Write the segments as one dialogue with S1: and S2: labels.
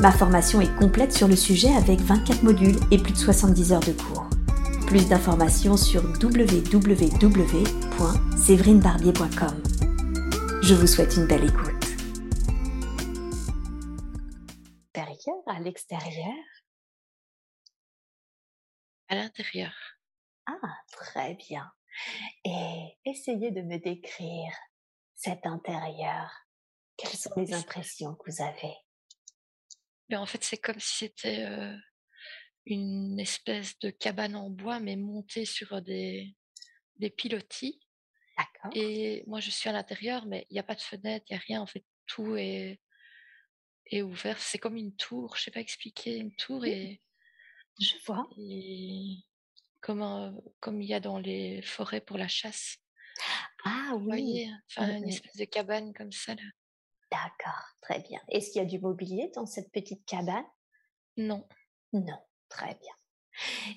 S1: Ma formation est complète sur le sujet avec 24 modules et plus de 70 heures de cours. Plus d'informations sur www.séverinebarbier.com. Je vous souhaite une belle écoute.
S2: À l'extérieur
S3: À l'intérieur.
S2: Ah, très bien. Et essayez de me décrire cet intérieur. Quelles sont les impressions que vous avez?
S3: Mais en fait, c'est comme si c'était une espèce de cabane en bois, mais montée sur des, des pilotis.
S2: D'accord.
S3: Et moi, je suis à l'intérieur, mais il n'y a pas de fenêtre, il n'y a rien. En fait, tout est, est ouvert. C'est comme une tour, je ne sais pas expliquer, une tour et.
S2: Je vois.
S3: Et comme, comme il y a dans les forêts pour la chasse.
S2: Ah oui.
S3: Voyez, enfin, une espèce de cabane comme ça. Là.
S2: D'accord, très bien. Est-ce qu'il y a du mobilier dans cette petite cabane?
S3: Non.
S2: Non, très bien.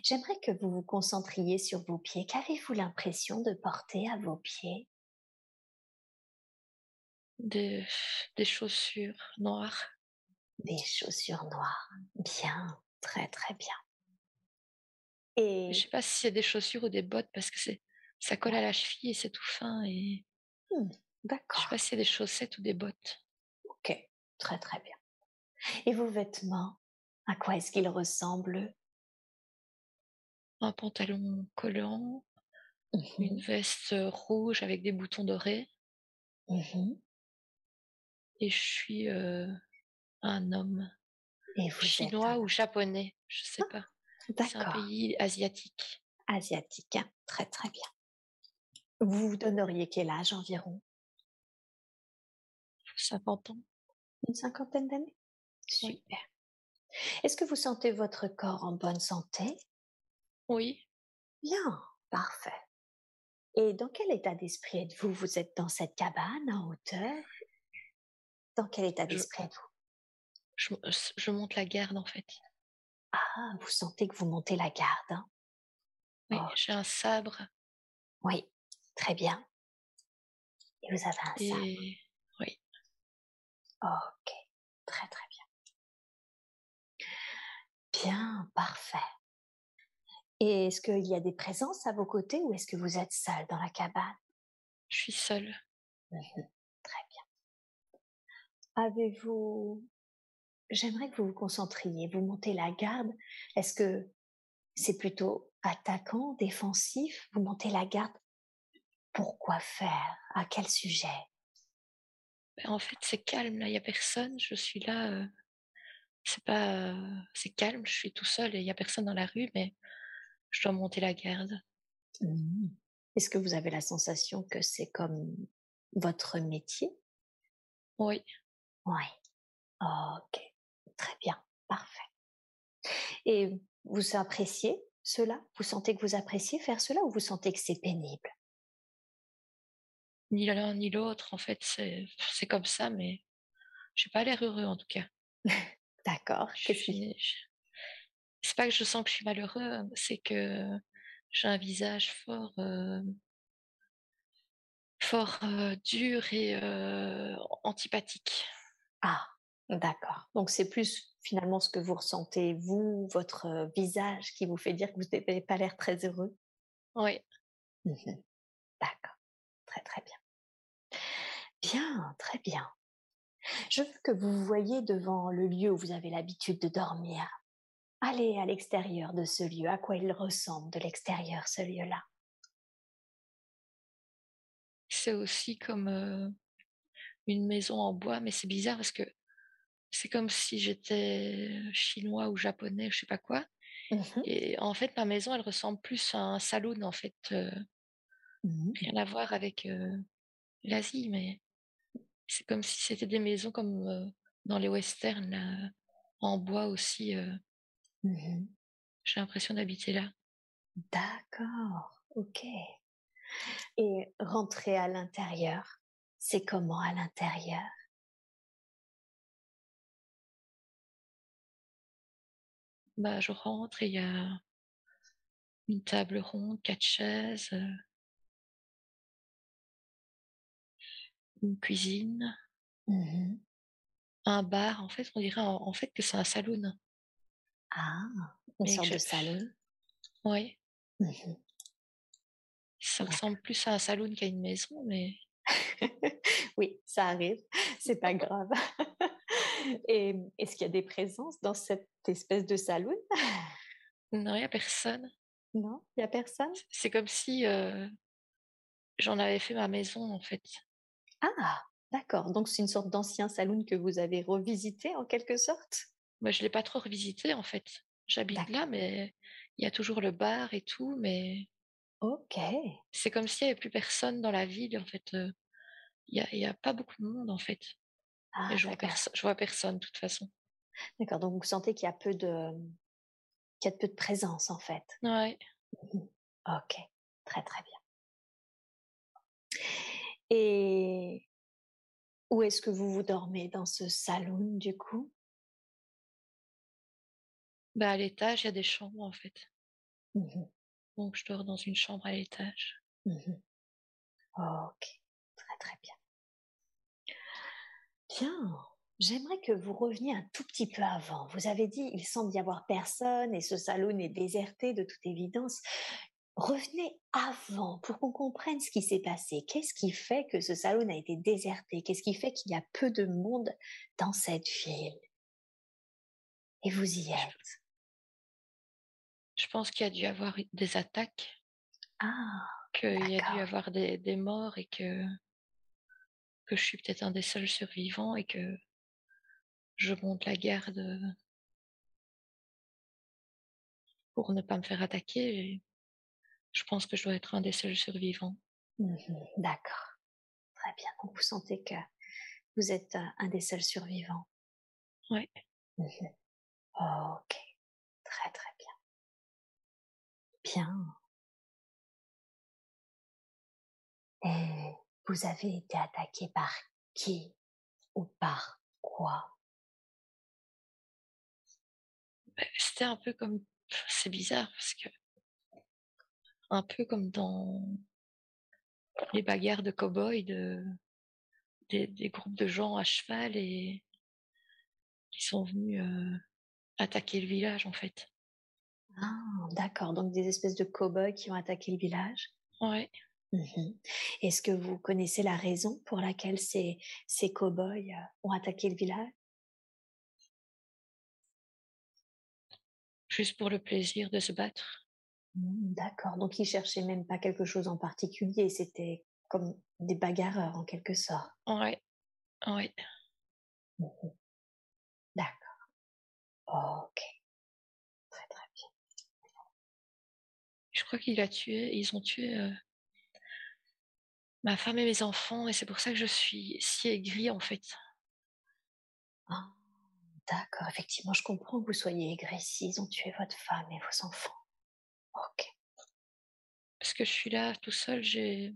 S2: J'aimerais que vous vous concentriez sur vos pieds. Qu'avez-vous l'impression de porter à vos pieds?
S3: Des, des chaussures noires.
S2: Des chaussures noires. Bien, très très bien. Et
S3: je sais pas si c'est des chaussures ou des bottes parce que c'est ça colle à la cheville et c'est tout fin et.
S2: Mmh.
S3: D'accord. Je sais pas si c'est des chaussettes ou des bottes.
S2: Ok, très très bien. Et vos vêtements, à quoi est-ce qu'ils ressemblent?
S3: Un pantalon collant, mmh une veste rouge avec des boutons dorés.
S2: Mmh
S3: Et je suis un homme.
S2: Et vous
S3: chinois ou japonais, je sais pas. C'est un pays asiatique.
S2: Asiatique, hein. très très bien. Vous vous donneriez quel âge environ?
S3: 50 ans.
S2: Une cinquantaine d'années? Super. Est-ce que vous sentez votre corps en bonne santé?
S3: Oui.
S2: Bien, parfait. Et dans quel état d'esprit êtes-vous? Vous êtes dans cette cabane en hauteur? Dans quel état d'esprit êtes-vous?
S3: je, monte la garde en fait.
S2: Ah, vous sentez que vous montez la garde hein?
S3: Oui, j'ai un sabre.
S2: Oui, très bien. Et vous avez un sabre? Ok, très très bien. Bien, parfait. Et est-ce qu'il y a des présences à vos côtés ou est-ce que vous êtes seul dans la cabane?
S3: Je suis seule.
S2: Mmh très bien. Avez-vous... J'aimerais que vous vous concentriez, vous montez la garde. Est-ce que c'est plutôt attaquant, défensif? Vous montez la garde Pourquoi faire? À quel sujet?
S3: Ben, en fait, c'est calme, là, il n'y a personne. Je suis là, c'est pas, c'est calme, je suis tout seul et il n'y a personne dans la rue, mais je dois monter la garde.
S2: Mmh. Est-ce que vous avez la sensation que c'est comme votre métier?
S3: Oui.
S2: Oui. ok, très bien, parfait. Et vous appréciez cela? Vous sentez que vous appréciez faire cela ou vous sentez que c'est pénible?
S3: Ni l'un ni l'autre, en fait, c'est comme ça, mais j'ai pas l'air heureux en tout cas.
S2: D'accord.
S3: C'est pas que je sens que je suis malheureux, c'est que j'ai un visage fort, fort dur et antipathique.
S2: Ah, d'accord. Donc c'est plus finalement ce que vous ressentez, vous, votre visage, qui vous fait dire que vous n'avez pas l'air très heureux?
S3: Oui.
S2: Mmh d'accord. Très très bien. Bien, très bien. Je veux que vous voyez devant le lieu où vous avez l'habitude de dormir. Allez à l'extérieur de ce lieu, à quoi il ressemble de l'extérieur ce lieu-là.
S3: C'est aussi comme une maison en bois, mais c'est bizarre parce que c'est comme si j'étais chinois ou japonais, je sais pas quoi.
S2: Mmh
S3: Et en fait, ma maison, elle ressemble plus à un saloon, en fait.
S2: Mmh
S3: rien à voir avec l'Asie, mais c'est comme si c'était des maisons comme dans les westerns, en bois aussi.
S2: Mmh
S3: J'ai l'impression d'habiter là.
S2: D'accord, ok. Et rentrer à l'intérieur, c'est comment à l'intérieur?
S3: Bah, je rentre et il y a une table ronde, quatre chaises, une cuisine,
S2: Mmh
S3: un bar. En fait, on dirait en, en fait que c'est un saloon.
S2: Ah, une sorte
S3: je...
S2: de salon.
S3: Oui,
S2: Mmh
S3: ça
S2: D'accord.
S3: ressemble plus à un saloon qu'à une maison, mais
S2: Oui, ça arrive, c'est pas grave. Et est-ce qu'il y a des présences dans cette espèce de saloon?
S3: non, il n'y a personne.
S2: Non, il y a personne?
S3: C'est c'est comme si euh, j'en avais fait ma maison, en fait.
S2: Ah, d'accord, donc c'est une sorte d'ancien saloon que vous avez revisité en quelque sorte?
S3: Moi, je l'ai pas trop revisité, en fait. J'habite là, mais il y a toujours le bar et tout, mais
S2: OK.
S3: c'est comme s'il n'y avait plus personne dans la ville, en fait. euh, Il y a, pas beaucoup de monde, en fait.
S2: Ah
S3: je vois je vois personne, de toute façon.
S2: d'accord, donc vous sentez qu'il y a peu de qu'il y a peu de présence en fait?
S3: Ouais.
S2: Mmh OK, très, très bien. Et où est-ce que vous vous dormez? Dans ce saloon du coup?
S3: Bah, à l'étage, il y a des chambres, en fait.
S2: Mmh
S3: Donc, je dors dans une chambre à l'étage.
S2: Mmh OK, très, très bien. Bien, j'aimerais que vous reveniez un tout petit peu avant. Vous avez dit: «Il semble y avoir personne et ce saloon est déserté de toute évidence». Revenez avant pour qu'on comprenne ce qui s'est passé. Qu'est-ce qui fait que ce saloon a été déserté? Qu'est-ce qui fait qu'il y a peu de monde dans cette ville? Et vous y êtes.
S3: je pense qu'il y a dû y avoir des attaques,
S2: Ah,
S3: qu'il y a dû avoir des, des morts et que, que je suis peut-être un des seuls survivants et que je monte la garde euh, pour ne pas me faire attaquer. Je pense que je dois être un des seuls survivants.
S2: Mmh d'accord, très bien. Donc vous sentez que vous êtes, heu, un des seuls survivants?
S3: Ouais.
S2: Mmh OK, très, très bien. Bien et vous avez été attaqué par qui ou par quoi?
S3: Bah, C'était un peu comme, c'est bizarre parce que un peu comme dans les bagarres de cow-boys, de, des, des groupes de gens à cheval et qui sont venus euh, attaquer le village en fait.
S2: Ah d'accord, donc des espèces de cow-boys qui ont attaqué le village?
S3: Ouais.
S2: Mmh Est-ce que vous connaissez la raison pour laquelle ces ces cow-boys, heu, ont attaqué le village?
S3: Juste pour le plaisir de se battre.
S2: Mmh, d'accord, donc ils cherchaient même pas quelque chose en particulier, c'était comme des bagarreurs en quelque sorte?
S3: Ouais, ouais.
S2: Mmh D'accord, OK, très, très bien.
S3: Je crois qu'il a tué, ils ont tué euh, ma femme et mes enfants et c'est pour ça que je suis si aigrie en fait.
S2: Ah d'accord, effectivement, je comprends que vous soyez aigris s'ils ont tué votre femme et vos enfants. OK,
S3: Parce que je suis là tout seul, j'ai,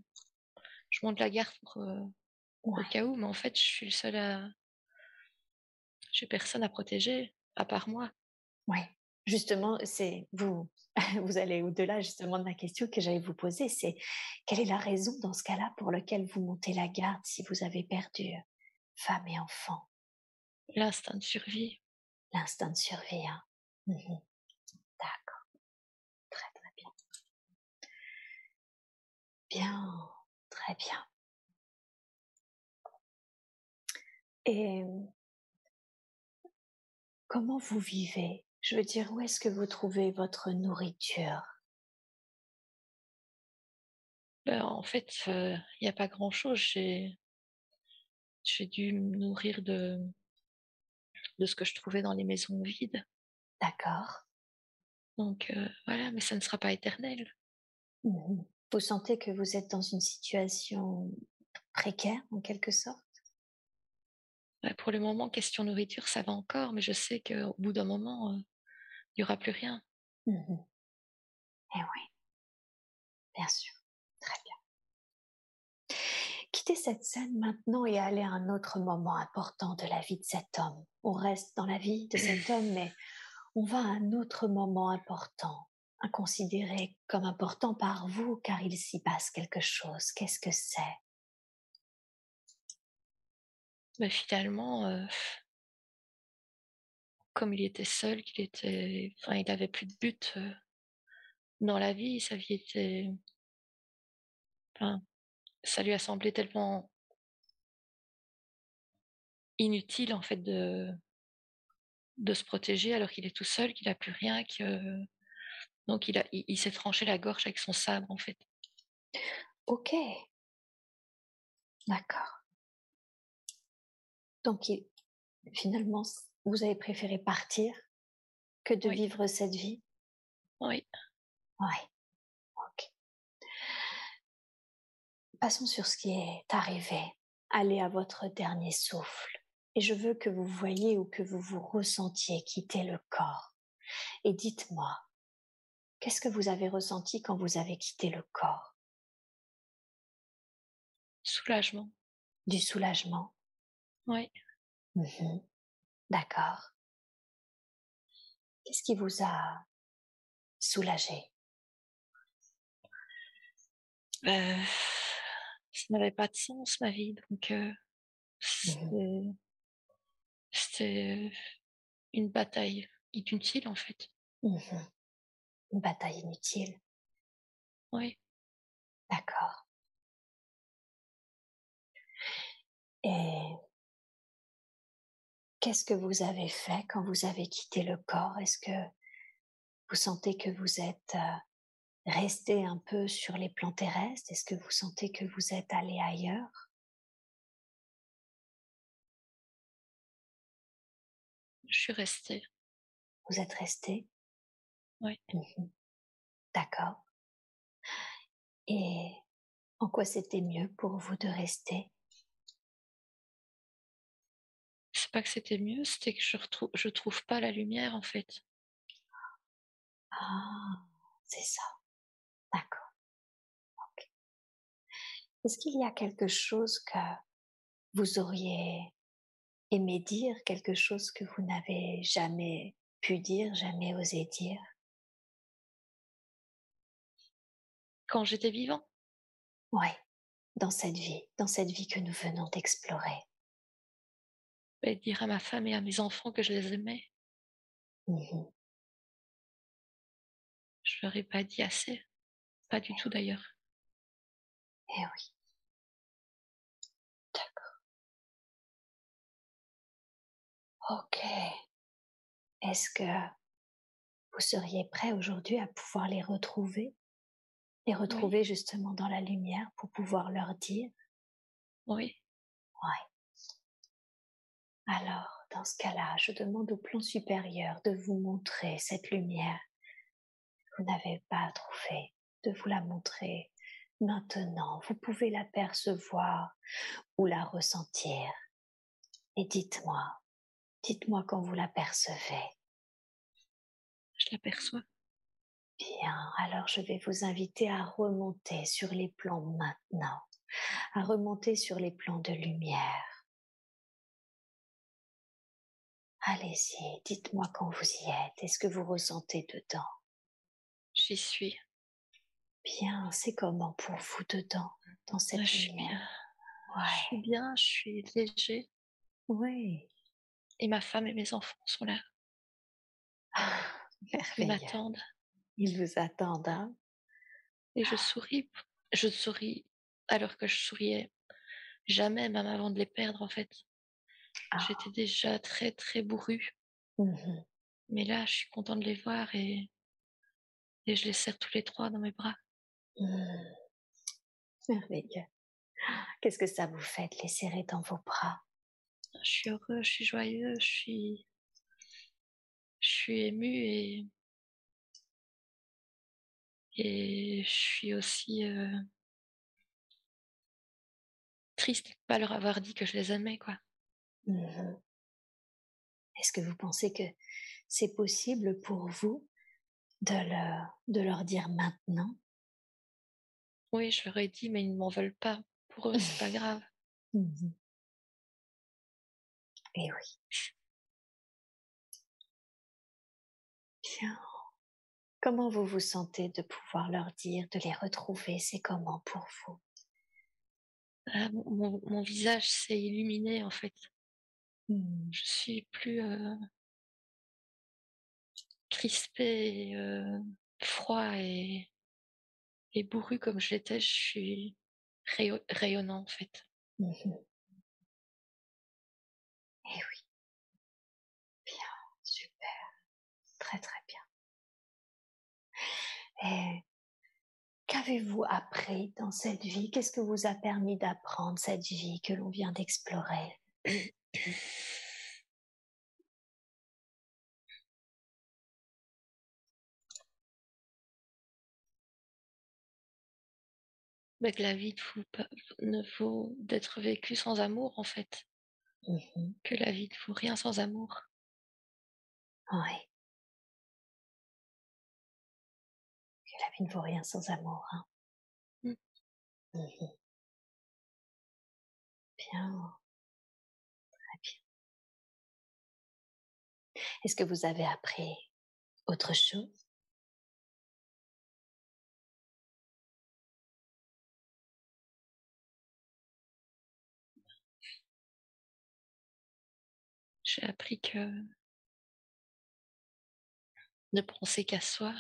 S3: je monte la garde pour, euh, au cas où, mais en fait je suis le seul à, j'ai personne à protéger à part moi.
S2: ouais. Justement, c'est vous vous allez au-delà justement de la question que j'allais vous poser, c'est quelle est la raison dans ce cas-là pour lequel vous montez la garde si vous avez perdu, heu, femme et enfant?
S3: L'instinct de survie.
S2: L'instinct de survie, hein? Mmh D'accord, très, très bien. Bien, très bien. Et comment vous vivez? Je veux dire, où est-ce que vous trouvez votre nourriture?
S3: Ben, en fait, il n'y a pas grand-chose. J'ai, j'ai dû me nourrir de, de ce que je trouvais dans les maisons vides.
S2: D'accord.
S3: Donc euh, voilà, mais ça ne sera pas éternel.
S2: Mmh Vous sentez que vous êtes dans une situation précaire, en quelque sorte?
S3: Ouais, pour le moment, question nourriture, ça va encore, mais je sais qu'au bout d'un moment, euh, il n'y aura plus rien.
S2: Mmh Eh oui, bien sûr, très bien. Quittez cette scène maintenant et allez à un autre moment important de la vie de cet homme. On reste dans la vie de cet homme, mais on va à un autre moment important, à considérer comme important par vous, car il s'y passe quelque chose. Qu'est-ce que c'est?
S3: Mais finalement, euh, comme il était seul, qu'il était, enfin, il avait plus de but euh, dans la vie, sa vie était, ça lui a semblé tellement inutile en fait de de se protéger alors qu'il est tout seul, qu'il a plus rien, que donc il a il, s'est tranché la gorge avec son sabre en fait.
S2: Ok, d'accord. Donc finalement, vous avez préféré partir que de vivre cette vie?
S3: Oui.
S2: Oui. Ok. Passons sur ce qui est arrivé. Allez à votre dernier souffle. Et je veux que vous voyiez ou que vous vous ressentiez quitter le corps. Et dites-moi, qu'est-ce que vous avez ressenti quand vous avez quitté le corps?
S3: Soulagement.
S2: Du soulagement?
S3: Oui.
S2: Mmh D'accord. Qu'est-ce qui vous a soulagé?
S3: Euh, Ça n'avait pas de sens ma vie, donc euh, mmh c'était une bataille inutile en fait.
S2: Mmh une bataille inutile.
S3: Oui.
S2: D'accord. Et Qu'est-ce que vous avez fait quand vous avez quitté le corps? Est-ce que vous sentez que vous êtes euh, resté un peu sur les plans terrestres? Est-ce que vous sentez que vous êtes allé ailleurs?
S3: Je suis restée.
S2: Vous êtes resté
S3: Oui.
S2: Mmh D'accord. Et en quoi c'était mieux pour vous de rester?
S3: C'est pas que c'était mieux, c'était que je retrouve, je trouve pas la lumière en fait.
S2: Ah, c'est ça. D'accord. Est-ce qu'il y a quelque chose que vous auriez aimé dire, quelque chose que vous n'avez jamais pu dire, jamais osé dire?
S3: Quand j'étais vivant
S2: Oui, dans cette vie, dans cette vie que nous venons d'explorer
S3: et dire à ma femme et à mes enfants que je les aimais.
S2: Mmh
S3: je leur ai pas dit assez. Pas du tout d'ailleurs.
S2: Eh oui. D'accord. Ok. Est-ce que vous seriez prêt aujourd'hui à pouvoir les retrouver? Les retrouver justement dans la lumière pour pouvoir leur dire
S3: Oui.
S2: Oui. Alors, dans ce cas-là, je demande au plan supérieur de vous montrer cette lumière vous n'avez pas trouvée, de vous la montrer maintenant. Vous pouvez la percevoir ou la ressentir. Et dites-moi, dites-moi quand vous la percevez.
S3: Je l'aperçois.
S2: Bien, alors je vais vous inviter à remonter sur les plans maintenant, à remonter sur les plans de lumière Allez-y, dites-moi quand vous y êtes. Est-ce que vous ressentez dedans?
S3: J'y suis.
S2: Bien, c'est comment pour vous dedans, dans cette lumière?
S3: Je suis bien, je suis léger.
S2: Oui.
S3: Et ma femme et mes enfants sont là.
S2: Ah,
S3: Ils m'attendent.
S2: Ils vous attendent, hein
S3: Et je souris. Je souris alors que je souriais jamais, même avant de les perdre, en fait. Ah. J'étais déjà très, très bourrue.
S2: Mmh
S3: Mais là, je suis contente de les voir et, et je les serre tous les trois dans mes bras.
S2: Mmh. Merveilleux. Qu'est-ce que ça vous fait de les serrer dans vos bras?
S3: Je suis heureux, je suis joyeux, je suis, je suis émue et, et je suis aussi euh, triste de pas leur avoir dit que je les aimais, quoi.
S2: Mmh Est-ce que vous pensez que c'est possible pour vous de leur, de leur dire maintenant?
S3: Oui, je leur ai dit, mais ils ne m'en veulent pas. Pour eux, c'est pas grave.
S2: Mmh Et oui. Bien. Comment vous vous sentez de pouvoir leur dire, de les retrouver? C'est comment pour vous?
S3: Ah, mon, visage s'est illuminé en fait.
S2: mmh.
S3: Je suis plus euh, crispé, euh, froid et, et bourru comme je l'étais. Je suis rayonnant en fait.
S2: Mmh Eh oui. Bien, super. Très très bien. Et qu'avez-vous appris dans cette vie? Qu'est-ce que vous a permis d'apprendre cette vie que l'on vient d'explorer?
S3: Mais que la vie ne vaut d'être vécue sans amour, en fait.
S2: Mmh
S3: que la vie ne vaut rien sans amour.
S2: Oui. La vie ne vaut rien sans amour. Hein.
S3: Mmh.
S2: Mmh bien. Très bien. Est-ce que vous avez appris autre chose?
S3: J'ai appris que ne penser qu'à soi,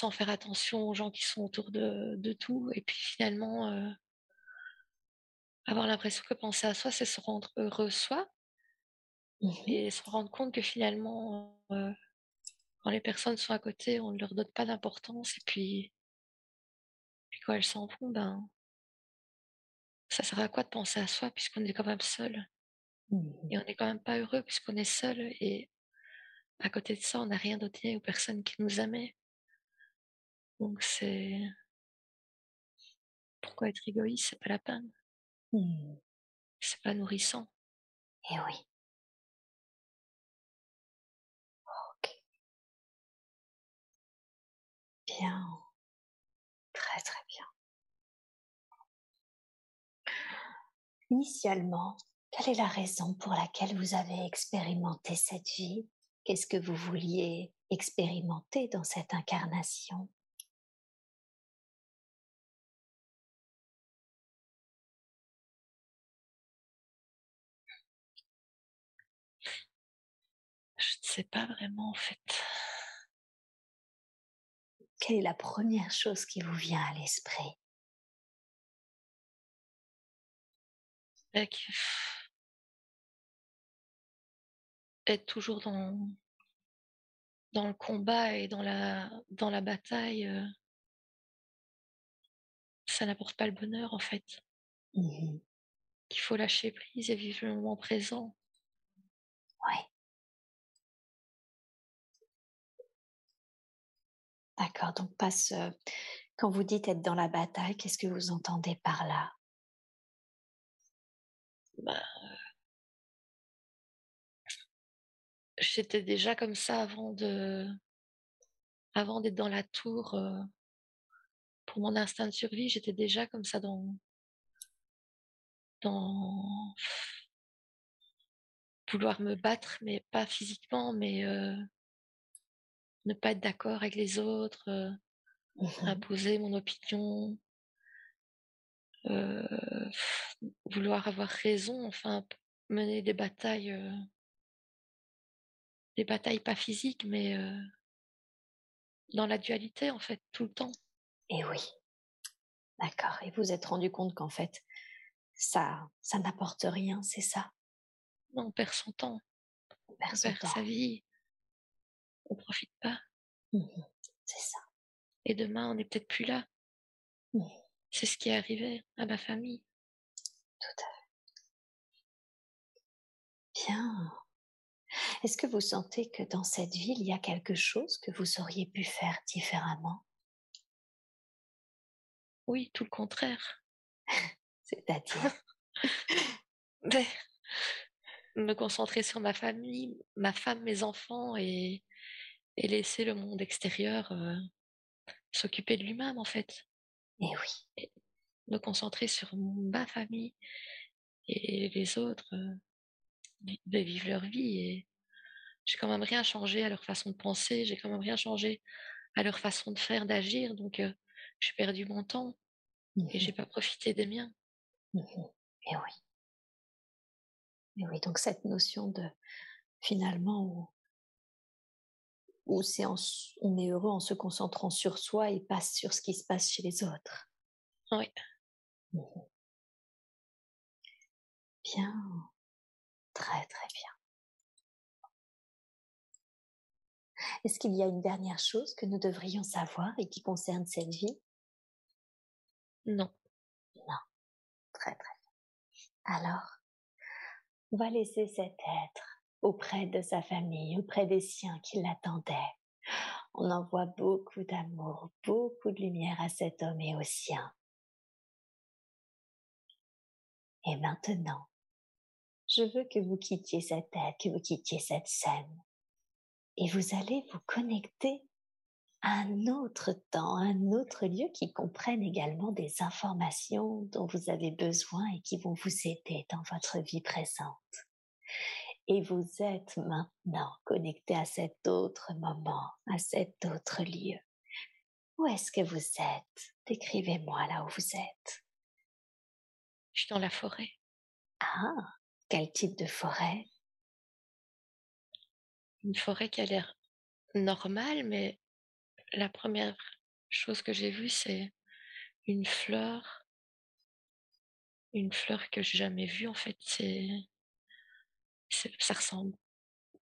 S3: sans faire attention aux gens qui sont autour de, tout, et puis finalement euh, avoir l'impression que penser à soi, c'est se rendre heureux soi,
S2: mmh
S3: et se rendre compte que finalement, euh, quand les personnes sont à côté, on ne leur donne pas d'importance, et puis, puis quand elles s'en vont, ben, ça sert à quoi de penser à soi puisqu'on est quand même seul
S2: mmh
S3: Et on n'est quand même pas heureux puisqu'on est seul et à côté de ça, on n'a rien donné aux personnes qui nous aimaient. Donc c'est... Pourquoi être égoïste C'est pas la peine.
S2: mmh.
S3: C'est pas nourrissant.
S2: Eh oui. Ok. Bien. Très très bien. Initialement, quelle est la raison pour laquelle vous avez expérimenté cette vie? Qu'est-ce que vous vouliez expérimenter dans cette incarnation?
S3: Sais pas vraiment en fait.
S2: Quelle est la première chose qui vous vient à l'esprit?
S3: Être toujours dans, dans le combat et dans la, dans la bataille, euh, ça n'apporte pas le bonheur en fait.
S2: mmh
S3: Il faut lâcher prise et vivre le moment présent.
S2: Oui. D'accord, donc passe. Quand vous dites être dans la bataille, qu'est-ce que vous entendez par là?
S3: Bah, j'étais déjà comme ça avant de avant d'être dans la tour euh, pour mon instinct de survie j'étais déjà comme ça dans dans vouloir me battre mais pas physiquement mais euh, ne pas être d'accord avec les autres euh,
S2: mmh
S3: imposer mon opinion vouloir avoir raison enfin mener des batailles des batailles pas physiques, mais dans la dualité, en fait, tout le temps.
S2: Et oui. D'accord. Et vous vous êtes rendu compte qu'en fait, ça, ça n'apporte rien, c'est ça?
S3: Non, on perd son temps.
S2: On perd, sa
S3: vie. On profite pas.
S2: Mmh c'est ça.
S3: Et demain, on n'est peut-être plus là.
S2: Mmh.
S3: C'est ce qui est arrivé à ma famille.
S2: Tout à fait. Bien. Est-ce que vous sentez que dans cette ville, il y a quelque chose que vous auriez pu faire différemment?
S3: Oui, tout le contraire.
S2: C'est-à-dire?
S3: Me concentrer sur ma famille, ma femme, mes enfants et, et laisser le monde extérieur s'occuper de lui-même en fait.
S2: Et oui.
S3: Et me concentrer sur ma famille et les autres de vivre leur vie et j'ai quand même rien changé à leur façon de penser, j'ai quand même rien changé à leur façon de faire, d'agir, donc j'ai perdu mon temps et j'ai pas profité des miens.
S2: Et oui. Et oui, donc cette notion de finalement où, c'est on est heureux en se concentrant sur soi et pas sur ce qui se passe chez les autres.
S3: Oui.
S2: Bien. Très très bien. Est-ce qu'il y a une dernière chose que nous devrions savoir et qui concerne cette vie?
S3: Non.
S2: Non. Très très bien. Alors, on va laisser cet être auprès de sa famille, auprès des siens qui l'attendaient. On envoie beaucoup d'amour, beaucoup de lumière à cet homme et aux siens. Et maintenant, je veux que vous quittiez cette tête, que vous quittiez cette scène. Et vous allez vous connecter à un autre temps, un autre lieu qui comprenne également des informations dont vous avez besoin et qui vont vous aider dans votre vie présente. Et vous êtes maintenant connecté à cet autre moment, à cet autre lieu. Où est-ce que vous êtes? Décrivez-moi là où vous êtes.
S3: Je suis dans la forêt.
S2: Ah, quel type de forêt?
S3: Une forêt qui a l'air normale, mais la première chose que j'ai vue, c'est une fleur. Une fleur que j'ai jamais vue, en fait. C'est, ça ressemble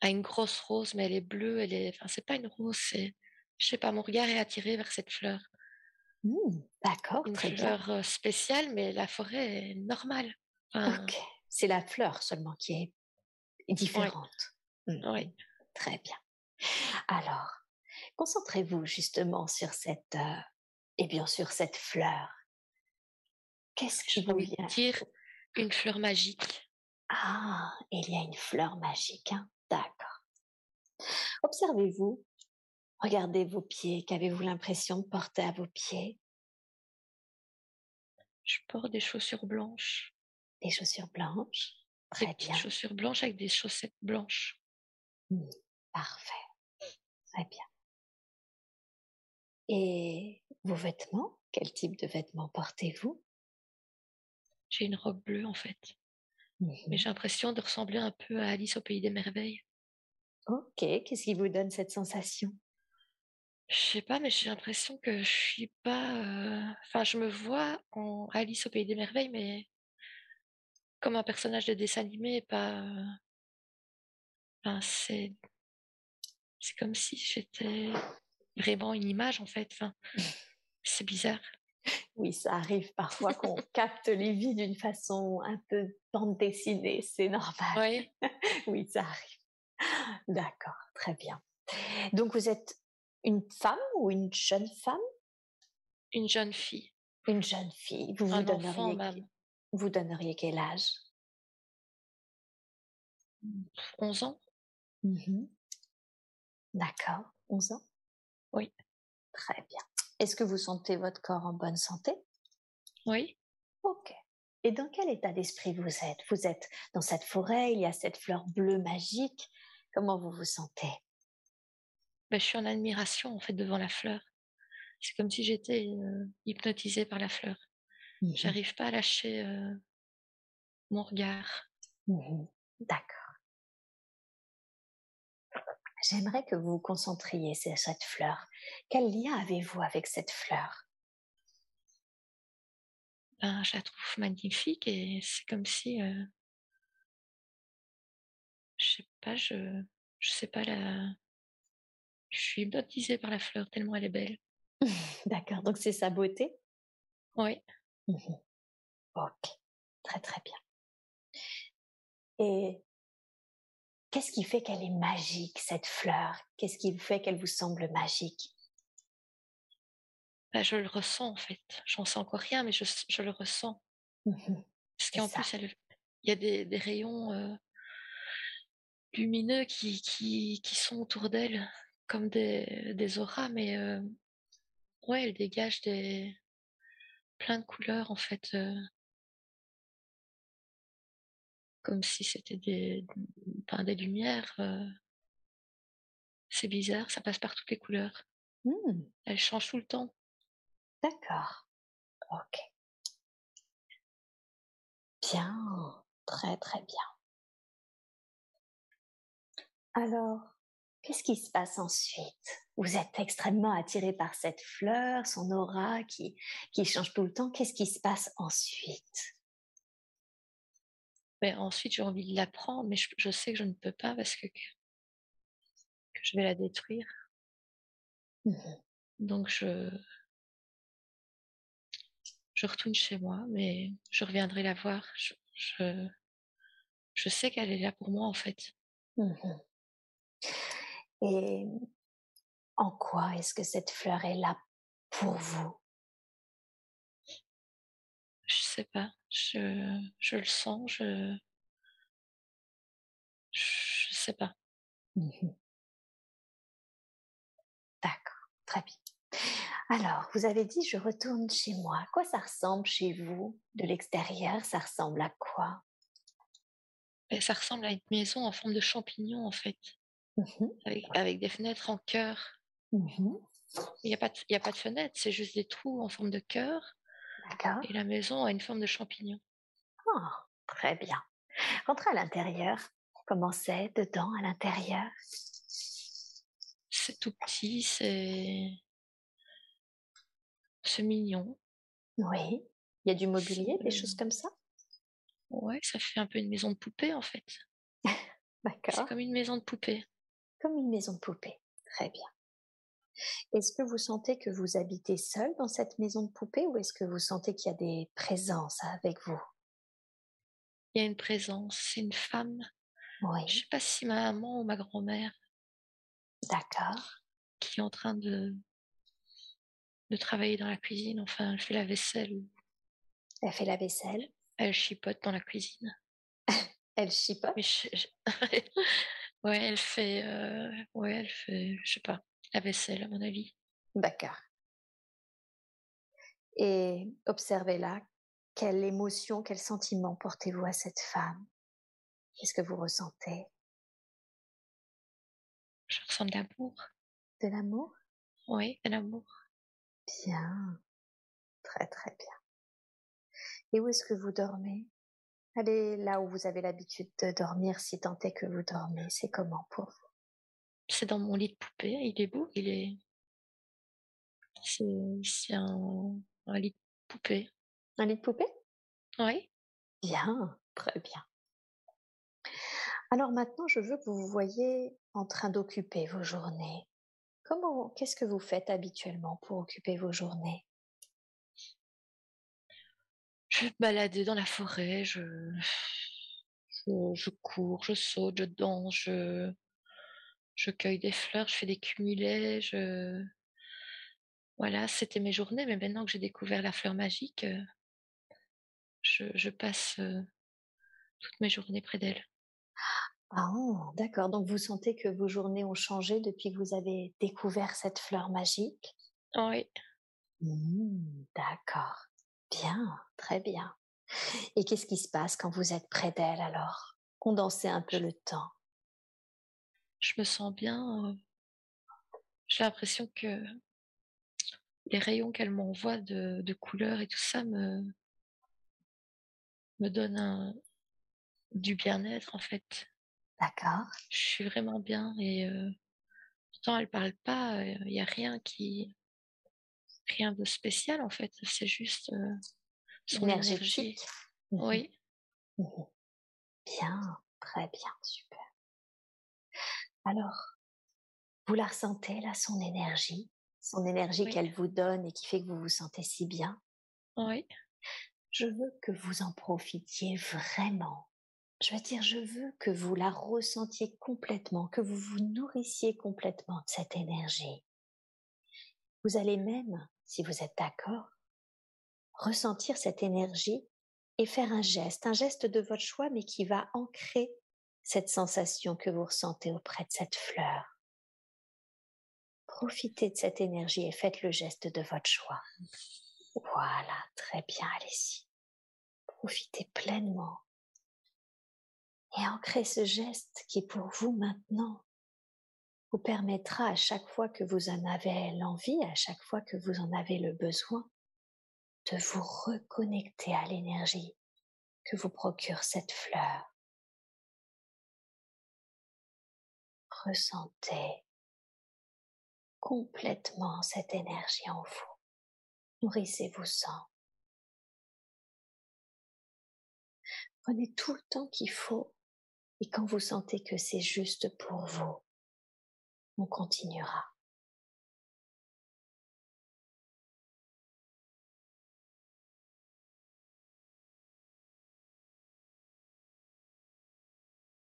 S3: à une grosse rose, mais elle est bleue. Elle est, enfin, c'est pas une rose, c'est, je sais pas, mon regard est attiré vers cette fleur.
S2: Mmh, d'accord,
S3: une
S2: très
S3: fleur spéciale, mais la forêt est normale.
S2: ok, c'est la fleur seulement qui est différente.
S3: Oui.
S2: Mmh, très bien. Alors, concentrez-vous justement sur cette et bien sûr cette fleur. Qu'est-ce qui vous vient?
S3: dire une fleur magique.
S2: Ah, il y a une fleur magique, hein d'accord. Observez-vous Regardez vos pieds. Qu'avez-vous l'impression de porter à vos pieds?
S3: Je porte des chaussures blanches.
S2: Des chaussures blanches? Très
S3: des
S2: bien.
S3: chaussures blanches avec des chaussettes blanches.
S2: Mmh, parfait. Très bien. Et vos vêtements? Quel type de vêtements portez-vous?
S3: J'ai une robe bleue en fait. Mais
S2: mmh
S3: j'ai l'impression de ressembler un peu à Alice au pays des merveilles.
S2: Ok, qu'est-ce qui vous donne cette sensation?
S3: Je sais pas, mais j'ai l'impression que je suis pas. Enfin, je me vois en Alice au pays des merveilles, mais comme un personnage de dessin animé, pas. Enfin, c'est. C'est comme si j'étais vraiment une image en fait. Enfin, c'est bizarre.
S2: Oui, ça arrive parfois qu'on capte les vies d'une façon un peu bande dessinée, c'est normal.
S3: Oui.
S2: oui, ça arrive. D'accord, très bien. Donc vous êtes une femme ou une jeune femme?
S3: Une jeune fille.
S2: Une jeune fille. Vous vous donneriez, vous donneriez quel âge?
S3: 11 ans.
S2: Mmh D'accord, 11 ans
S3: Oui.
S2: Très bien. Est-ce que vous sentez votre corps en bonne santé?
S3: Oui.
S2: Ok. Et dans quel état d'esprit vous êtes? Vous êtes dans cette forêt, il y a cette fleur bleue magique. Comment vous vous sentez?
S3: Bah, je suis en admiration en fait devant la fleur. C'est comme si j'étais hypnotisée par la fleur. Mmh J'arrive pas à lâcher mon regard.
S2: Mmh D'accord. J'aimerais que vous vous concentriez sur cette fleur. Quel lien avez-vous avec cette fleur?
S3: Ben, Je la trouve magnifique et c'est comme si, je sais pas, je, je sais pas la, je suis hypnotisée par la fleur tellement elle est belle.
S2: D'accord, donc c'est sa beauté?
S3: Oui.
S2: Mmh ok, très très bien. Et qu'est-ce qui fait qu'elle est magique, cette fleur? Qu'est-ce qui fait qu'elle vous semble magique?
S3: Bah, Je le ressens en fait. J'en sais encore rien, mais je, je le ressens.
S2: Mmh
S3: Parce qu'en plus, il y a des, des rayons lumineux qui, qui, qui sont autour d'elle comme des, des auras, mais euh, ouais, elle dégage des plein de couleurs en fait, euh, comme si c'était des, enfin, des lumières. euh. C'est bizarre, ça passe par toutes les couleurs.
S2: Hmm,
S3: Elle change tout le temps.
S2: D'accord. Ok. Bien. Très très bien. Alors, qu'est-ce qui se passe ensuite? Vous êtes extrêmement attiré par cette fleur, son aura qui, qui change tout le temps. Qu'est-ce qui se passe ensuite?
S3: Mais ensuite, j'ai envie de la prendre, mais je, je sais que je ne peux pas parce que, que je vais la détruire.
S2: Mhm.
S3: Donc je je retourne chez moi, mais je reviendrai la voir. Je, je, je sais qu'elle est là pour moi en fait.
S2: Mhm. Et en quoi est-ce que cette fleur est là pour vous?
S3: Je sais pas. Je, je le sens. Je, je sais pas.
S2: Mhm. D'accord, très bien. Alors, vous avez dit je retourne chez moi. À quoi ça ressemble chez vous de l'extérieur? Ça ressemble à quoi?
S3: Et ça ressemble à une maison en forme de champignon en fait,
S2: Mhm.
S3: avec, avec des fenêtres en cœur.
S2: Mhm.
S3: Il n'y a a pas de fenêtre, c'est juste des trous en forme de cœur.
S2: D'accord.
S3: Et la maison a une forme de champignon.
S2: Ah, très bien. Rentrez à l'intérieur. Comment c'est dedans, à l'intérieur
S3: C'est tout petit, c'est c'est mignon.
S2: Oui. Il y a du mobilier, des
S3: C'est-
S2: choses comme ça?
S3: Ouais, ça fait un peu une maison de poupée en fait. C'est
S2: D'accord.
S3: comme une maison de poupée.
S2: Comme une maison de poupée. Très bien. Est-ce que vous sentez que vous habitez seul dans cette maison de poupée ou est-ce que vous sentez qu'il y a des présences avec vous?
S3: Il y a une présence, c'est une femme. Je
S2: Oui.
S3: sais pas si ma maman ou ma grand-mère
S2: D'accord.
S3: qui est en train de de travailler dans la cuisine. Enfin, elle fait la vaisselle
S2: Elle fait la vaisselle.
S3: elle chipote dans la cuisine.
S2: Elle chipote?
S3: Je- ouais, elle fait, euh, ouais, elle fait, je sais pas, la vaisselle à mon avis.
S2: D'accord. Et observez-la. Quelle émotion, quel sentiment portez-vous à cette femme? Qu'est-ce que vous ressentez?
S3: Je ressens de l'amour.
S2: De l'amour?
S3: Oui, de l'amour.
S2: Bien. Très très bien. Et où est-ce que vous dormez? Allez là où vous avez l'habitude de dormir si tant est que vous dormez. C'est comment pour vous?
S3: C'est dans mon lit de poupée. Il est beau. Il est, c'est, un, un lit de poupée.
S2: Un lit de poupée?
S3: Oui.
S2: Bien, très bien. Alors maintenant, je veux que vous vous voyez en train d'occuper vos journées. Comment, qu'est-ce que vous faites habituellement pour occuper vos journées?
S3: Je vais me balader dans la forêt. Je, je, je cours, je saute, je danse, je, je cueille des fleurs, je fais des cumulets. Je, voilà, c'était mes journées. Mais maintenant que j'ai découvert la fleur magique, euh, je, je passe euh, toutes mes journées près d'elle.
S2: Ah, d'accord. Donc vous sentez que vos journées ont changé depuis que vous avez découvert cette fleur magique?
S3: Oui.
S2: Mmh, D'accord. Bien, très bien. Et qu'est-ce qui se passe quand vous êtes près d'elle alors? Condensez un peu le temps.
S3: Je me sens bien. euh, J'ai l'impression que les rayons qu'elle m'envoie de, de couleurs et tout ça me, me donnent un, du bien-être en fait.
S2: D'accord.
S3: Je suis vraiment bien et euh, pourtant elle parle pas. Il n'y a rien qui, rien de spécial en fait. C'est juste euh, son énergie. Oui.
S2: Bien, très bien, super. Alors, vous la ressentez là, son énergie, son énergie
S3: Oui.
S2: qu'elle vous donne et qui fait que vous vous sentez si bien?
S3: Oui.
S2: Je veux que vous en profitiez vraiment. Je veux dire, je veux que vous la ressentiez complètement, que vous vous nourrissiez complètement de cette énergie. Vous allez même, si vous êtes d'accord, ressentir cette énergie et faire un geste, un geste de votre choix, mais qui va ancrer cette sensation que vous ressentez auprès de cette fleur. Profitez de cette énergie et faites le geste de votre choix. Voilà, très bien, allez-y. Profitez pleinement. Et ancrez ce geste qui pour vous maintenant vous permettra à chaque fois que vous en avez l'envie, à chaque fois que vous en avez le besoin, de vous reconnecter à l'énergie que vous procure cette fleur. Ressentez complètement cette énergie en vous. Nourrissez-vous sans. Prenez tout le temps qu'il faut et quand vous sentez que c'est juste pour vous, on continuera.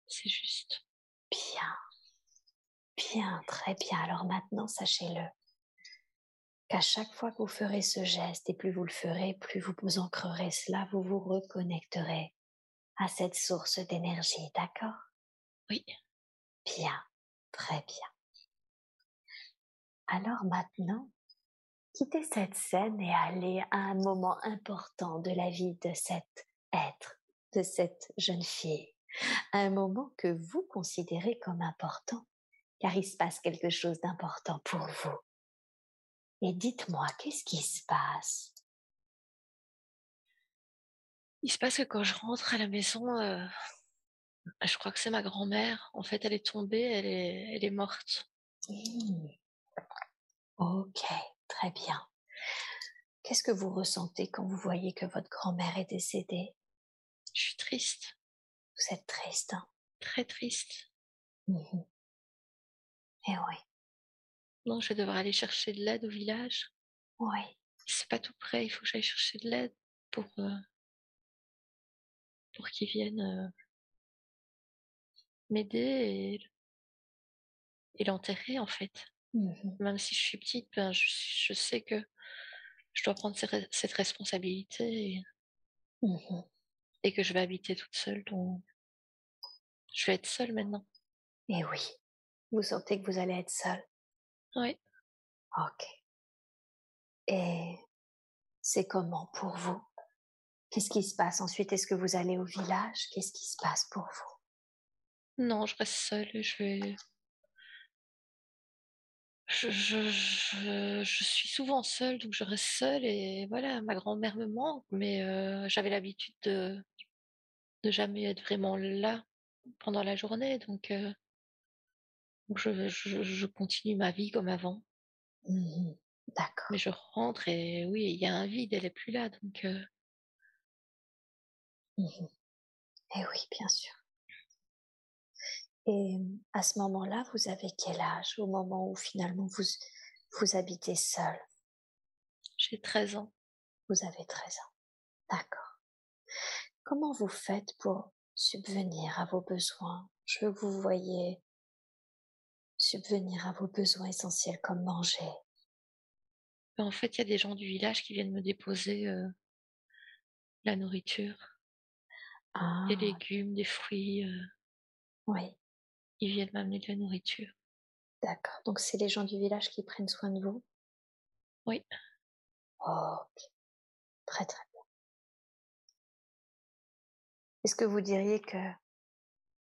S3: C'est juste.
S2: Bien. Très bien. Alors maintenant, sachez-le qu'à chaque fois que vous ferez ce geste, et plus vous le ferez, plus vous vous ancrerez cela, vous vous reconnecterez à cette source d'énergie, d'accord?
S3: Oui.
S2: Bien, très bien. Alors maintenant, quittez cette scène et allez à un moment important de la vie de cet être, de cette jeune fille. Un moment que vous considérez comme important, car il se passe quelque chose d'important pour vous. Et dites-moi, qu'est-ce qui se passe?
S3: Il se passe que quand je rentre à la maison, euh, je crois que c'est ma grand-mère. En fait, elle est tombée, elle est, elle est morte.
S2: Mmh. Ok, très bien. Qu'est-ce que vous ressentez quand vous voyez que votre grand-mère est décédée?
S3: Je suis triste.
S2: Vous êtes triste, hein?
S3: Très triste.
S2: Mmh Eh oui.
S3: Non, je devrais aller chercher de l'aide au village.
S2: Oui.
S3: C'est pas tout près, il faut que j'aille chercher de l'aide pour, euh, pour qu'ils viennent euh, m'aider et, et l'enterrer en fait.
S2: Mmh
S3: Même si je suis petite, ben, je, je sais que je dois prendre cette responsabilité et,
S2: Mmh
S3: et que je vais habiter toute seule. Donc, je vais être seule maintenant.
S2: Eh oui. Vous sentez que vous allez être seule
S3: Oui.
S2: Ok. Et c'est comment pour vous? Qu'est-ce qui se passe ensuite? Est-ce que vous allez au village? Qu'est-ce qui se passe pour vous?
S3: Non, je reste seule je vais. Je, je, je, je suis souvent seule, donc je reste seule et voilà, ma grand-mère me manque, mais euh, j'avais l'habitude de, de jamais être vraiment là pendant la journée, donc, euh, donc je, je, je continue ma vie comme avant.
S2: Mhm. D'accord.
S3: Mais je rentre et oui, il y a un vide, elle est plus là, donc euh,
S2: Mhm. Eh oui, bien sûr. Et à ce moment-là, vous avez quel âge au moment où finalement vous, vous habitez seul
S3: j'ai 13 ans.
S2: Vous avez 13 ans. D'accord. Comment vous faites pour subvenir à vos besoins? Je veux que vous voyez subvenir à vos besoins essentiels comme manger.
S3: En fait, il y a des gens du village qui viennent me déposer euh, la nourriture,
S2: Ah,
S3: des légumes, des fruits. euh,
S2: oui,
S3: ils viennent m'amener de la nourriture.
S2: d'accord. Donc c'est les gens du village qui prennent soin de vous?
S3: Oui.
S2: Ok. Très très bien. Est-ce que vous diriez que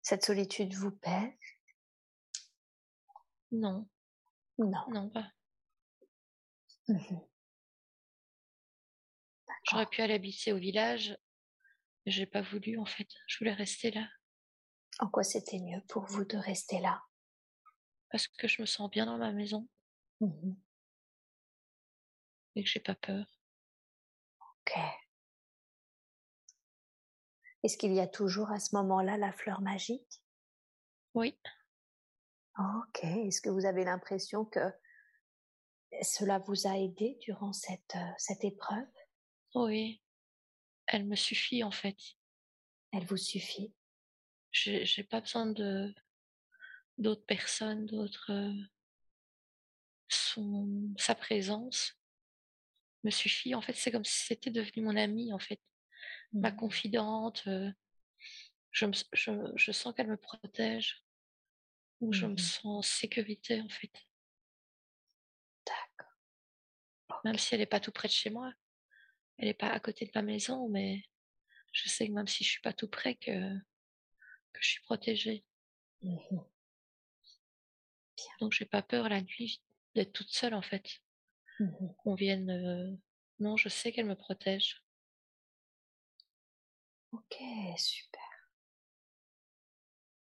S2: cette solitude vous pèse?
S3: Non,
S2: Non.
S3: non, pas.
S2: Mhm.
S3: J'aurais pu aller habiter au village, mais j'ai pas voulu en fait. Je voulais rester là
S2: En quoi c'était mieux pour vous de rester là?
S3: Parce que je me sens bien dans ma maison
S2: Mhm.
S3: et que j'ai pas peur.
S2: Ok. Est-ce qu'il y a toujours à ce moment-là la fleur magique?
S3: Oui,
S2: Ok. Est-ce que vous avez l'impression que cela vous a aidé durant cette, euh, cette épreuve?
S3: Oui. Elle me suffit en fait.
S2: Elle vous suffit
S3: J'ai j'ai pas besoin de d'autres personnes, d'autres. euh, son sa présence me suffit. En fait, c'est comme si c'était devenu mon amie en fait, ma
S2: Mhm.
S3: confidente. euh, je me, je, je sens qu'elle me protège, ou je me
S2: Mhm.
S3: sens en sécurité en fait. Même si elle n'est pas tout près de chez moi. Elle n'est pas à côté de ma maison, mais je sais que même si je suis pas tout près, que, que je suis protégée.
S2: Mmh
S3: Donc j'ai pas peur la nuit d'être toute seule en fait.
S2: Mmh
S3: Qu'on vienne. euh, Non, je sais qu'elle me protège.
S2: Ok, super.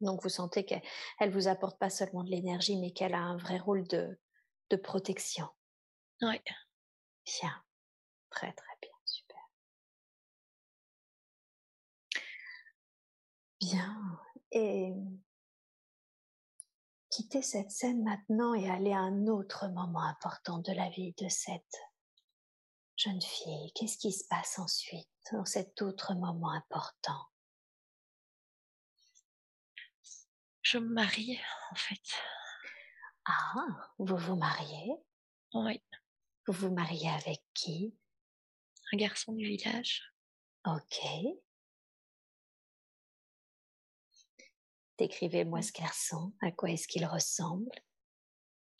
S2: Donc vous sentez qu'elle elle vous apporte pas seulement de l'énergie, mais qu'elle a un vrai rôle de, de protection.
S3: Ouais.
S2: Bien. Très très bien, super. Bien. Et quitter cette scène maintenant et aller à un autre moment important de la vie de cette jeune fille. Qu'est-ce qui se passe ensuite dans cet autre moment important?
S3: Je me marie en fait.
S2: Ah, vous vous mariez?
S3: Oui.
S2: Vous vous mariez avec qui?
S3: Un garçon du village.
S2: Ok. Décrivez-moi ce garçon. À quoi est-ce qu'il ressemble?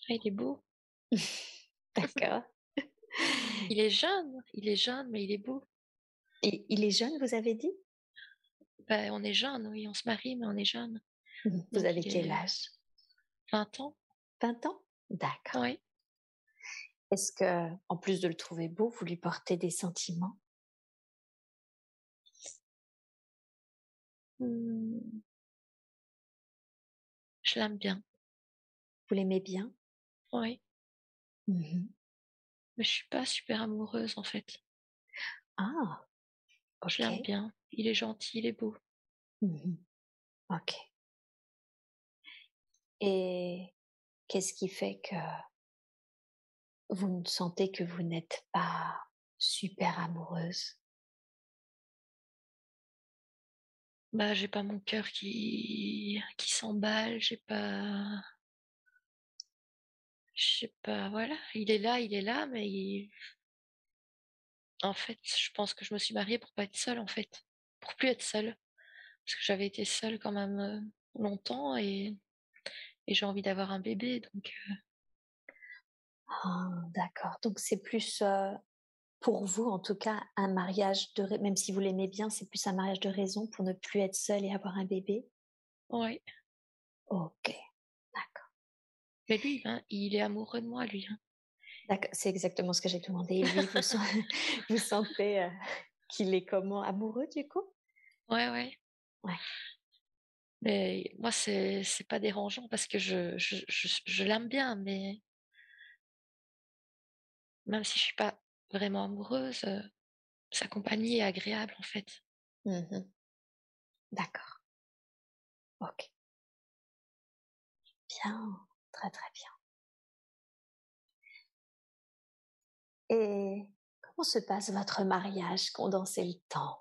S3: Ah, il est beau.
S2: D'accord.
S3: Il est jeune. Il est jeune, mais il est beau.
S2: Et il est jeune, vous avez dit?
S3: Ben, on est jeune, oui, on se marie, mais on est jeune.
S2: Vous
S3: Donc,
S2: avez quel âge?
S3: 20 ans.
S2: 20 ans? D'accord.
S3: Oui.
S2: Est-ce que, en plus de le trouver beau, vous lui portez des sentiments?
S3: Hmm. Je l'aime bien.
S2: Vous l'aimez bien?
S3: Oui.
S2: Mhm.
S3: Mais je suis pas super amoureuse en fait.
S2: Ah,
S3: Je l'aime bien. Il est gentil, il est beau.
S2: Mhm. Ok. Et qu'est-ce qui fait que vous ne sentez que vous n'êtes pas super amoureuse?
S3: Bah, j'ai pas mon cœur qui s'emballe, j'ai pas je sais pas, voilà, il est là, il est là, mais il en fait, je pense que je me suis mariée pour pas être seule en fait, pour plus être seule. Parce que j'avais été seule quand même, heu, longtemps et et j'ai envie d'avoir un bébé donc heu
S2: Ah, d'accord. Donc c'est plus, euh, pour vous, en tout cas, un mariage de, même si vous l'aimez bien, c'est plus un mariage de raison pour ne plus être seule et avoir un bébé?
S3: ouais.
S2: Ok, d'accord.
S3: Mais lui, hein, il est amoureux de moi lui, hein.
S2: D'accord, c'est exactement ce que j'ai demandé. Et lui, vous sentez euh, qu'il est comment? Amoureux du coup?
S3: Ouais, ouais.
S2: Ouais.
S3: Mais moi c'est c'est pas dérangeant parce que je je je je l'aime bien, mais même si je suis pas vraiment amoureuse, heu, sa compagnie est agréable en fait.
S2: Mhm. D'accord. Ok. Bien, très très bien. Et comment se passe votre mariage Condensez le temps?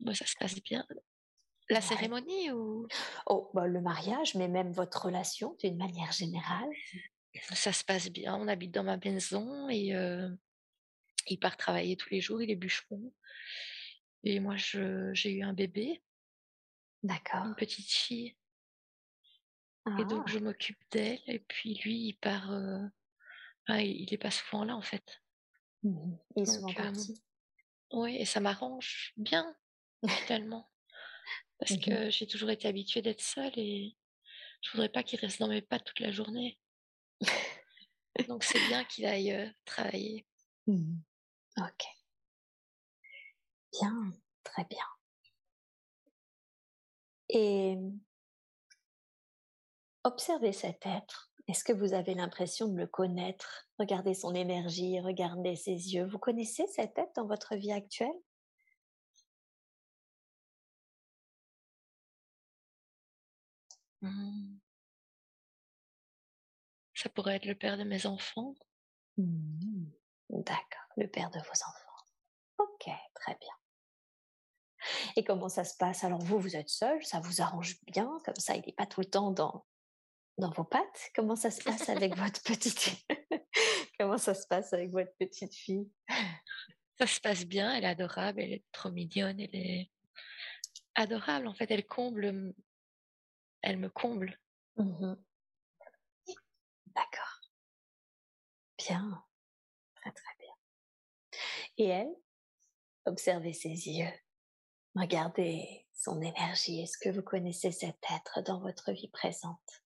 S3: Moi ça se passe bien. La cérémonie ou?
S2: Oh, bah, le mariage, mais même votre relation d'une manière générale.
S3: ça se passe bien, on habite dans ma maison et heu, il part travailler tous les jours, il est bûcheron et moi j'ai eu un bébé,
S2: D'accord.
S3: une petite fille et donc
S2: Ah,
S3: je m'occupe d'elle et puis lui il part, heu, ah il il est pas souvent là en fait.
S2: mhm. il est souvent
S3: Donc hem,
S2: parti.
S3: ouais et ça m'arrange bien finalement parce
S2: Mhm.
S3: que j'ai toujours été habituée d'être seule et je voudrais pas qu'il reste dans mes pattes toute la journée. Donc c'est bien qu'il aille, travailler.
S2: Mhm. Ok, bien, très bien. Et observez cet être. Est-ce que vous avez l'impression de le connaître? Regardez son énergie, regardez ses yeux. Vous connaissez cet être dans votre vie actuelle?
S3: Mmh. Ça pourrait être le père de mes enfants.
S2: Mhm. D'accord, le père de vos enfants. Ok, très bien. Et comment ça se passe? Alors vous, vous êtes seul, ça vous arrange bien, comme ça il n'est pas tout le temps dans, dans vos pattes? Comment ça se passe avec votre petite Comment ça se passe avec votre petite fille?
S3: Ça se passe bien, elle est adorable, elle est trop mignonne, elle est adorable en fait, elle comble, elle me comble.
S2: Mhm. D'accord. Bien. Très très bien. Et elle Observez ses yeux. Regardez son énergie. Est-ce que vous connaissez cet être dans votre vie présente?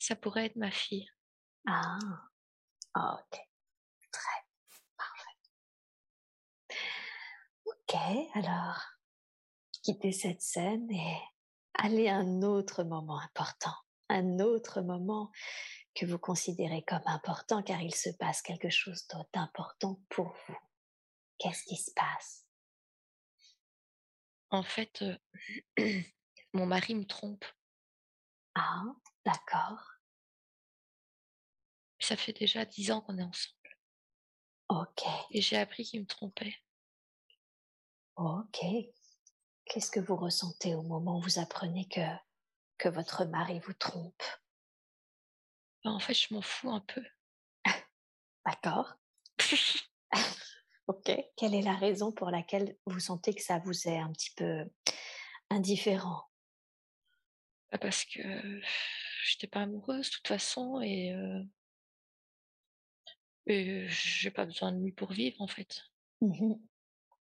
S3: Ça pourrait être ma fille.
S2: Ah, ok. Très parfait. Ok, alors, quittez cette scène et allez à un autre moment important, un autre moment que vous considérez comme important car il se passe quelque chose d'important pour vous. Qu'est-ce qui se passe?
S3: En fait, euh, mon mari me trompe.
S2: Ah, d'accord.
S3: Ça fait déjà dix ans qu'on est ensemble.
S2: Ok.
S3: Et j'ai appris qu'il me trompait.
S2: Ok. Qu'est-ce que vous ressentez au moment où vous apprenez que, que votre mari vous trompe?
S3: Bah, en fait, je m'en fous un peu.
S2: D'accord. ok. Quelle est la raison pour laquelle vous sentez que ça vous est un petit peu indifférent?
S3: Bah, Parce que je n'étais pas amoureuse de toute façon et, euh, et j'ai pas besoin de lui pour vivre en fait.
S2: Mmh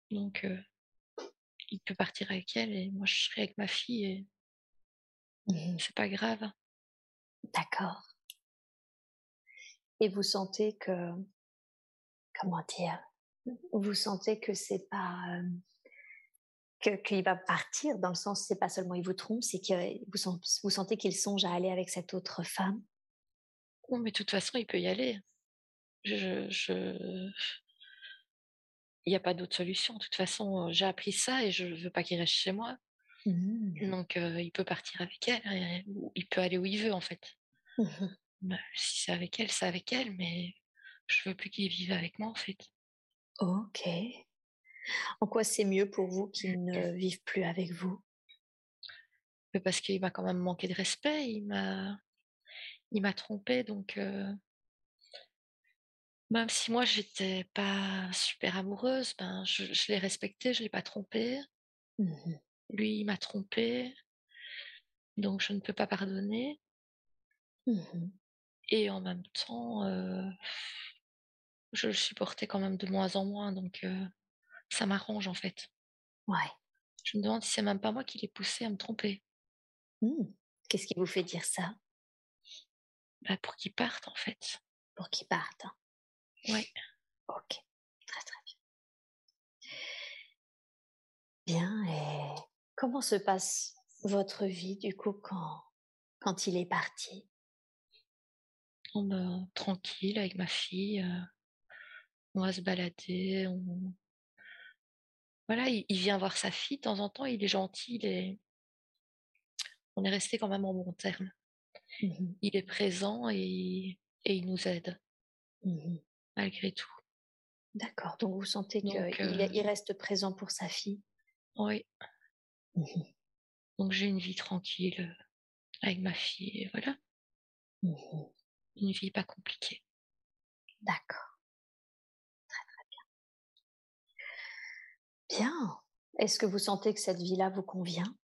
S3: Donc euh, il peut partir avec elle et moi je serai avec ma fille et mmh c'est pas grave.
S2: D'accord et vous sentez que, comment dire, vous sentez que c'est pas que qu'il va partir dans le sens c'est pas seulement il vous trompe, c'est que vous, vous sentez qu'il songe à aller avec cette autre femme?
S3: Oui, mais de toute façon il peut y aller. Je, je... il n'y a pas d'autre solution. De toute façon, j'ai appris ça et je veux pas qu'il reste chez moi. Mmh. Donc, il peut partir avec elle. il peut aller où il veut, en fait. Mmh bah, si c'est avec elle, c'est avec elle, mais je veux plus qu'il vive avec moi en fait.
S2: Ok. En quoi c'est mieux pour vous qu'il ne vive plus avec vous?
S3: Parce qu'il m'a quand même manqué de respect, il m'a, il m'a trompé, donc même si moi j'étais pas super amoureuse, ben je, l'ai respecté, je l'ai pas trompé. Mmh Lui, il m'a trompé, donc je ne peux pas pardonner. Mmh et en même temps, je le supportais quand même de moins en moins, donc ça m'arrange en fait.
S2: Ouais.
S3: Je me demande si c'est même pas moi qui l'ai poussé à me tromper.
S2: Mmh. Qu'est-ce qui vous fait dire ça?
S3: Bah, Pour qu'il parte en fait.
S2: Pour qu'il parte.
S3: Oui.
S2: Ok, très très bien. Bien, et comment se passe votre vie du coup quand, quand il est parti?
S3: Bah, tranquille avec ma fille. Euh, on va se balader. Voilà, il, vient voir sa fille de temps en temps. Il est gentil. Il On est resté quand même en bon terme. Mmh il est présent et, il nous aide mmh malgré tout.
S2: D'accord. Donc vous sentez qu'il euh reste présent pour sa fille?
S3: Oui. Mmh Donc j'ai une vie tranquille euh, avec ma fille. Voilà une vie pas compliquée.
S2: D'accord. Très très bien. Bien. Est-ce que vous sentez que cette vie-là vous convient?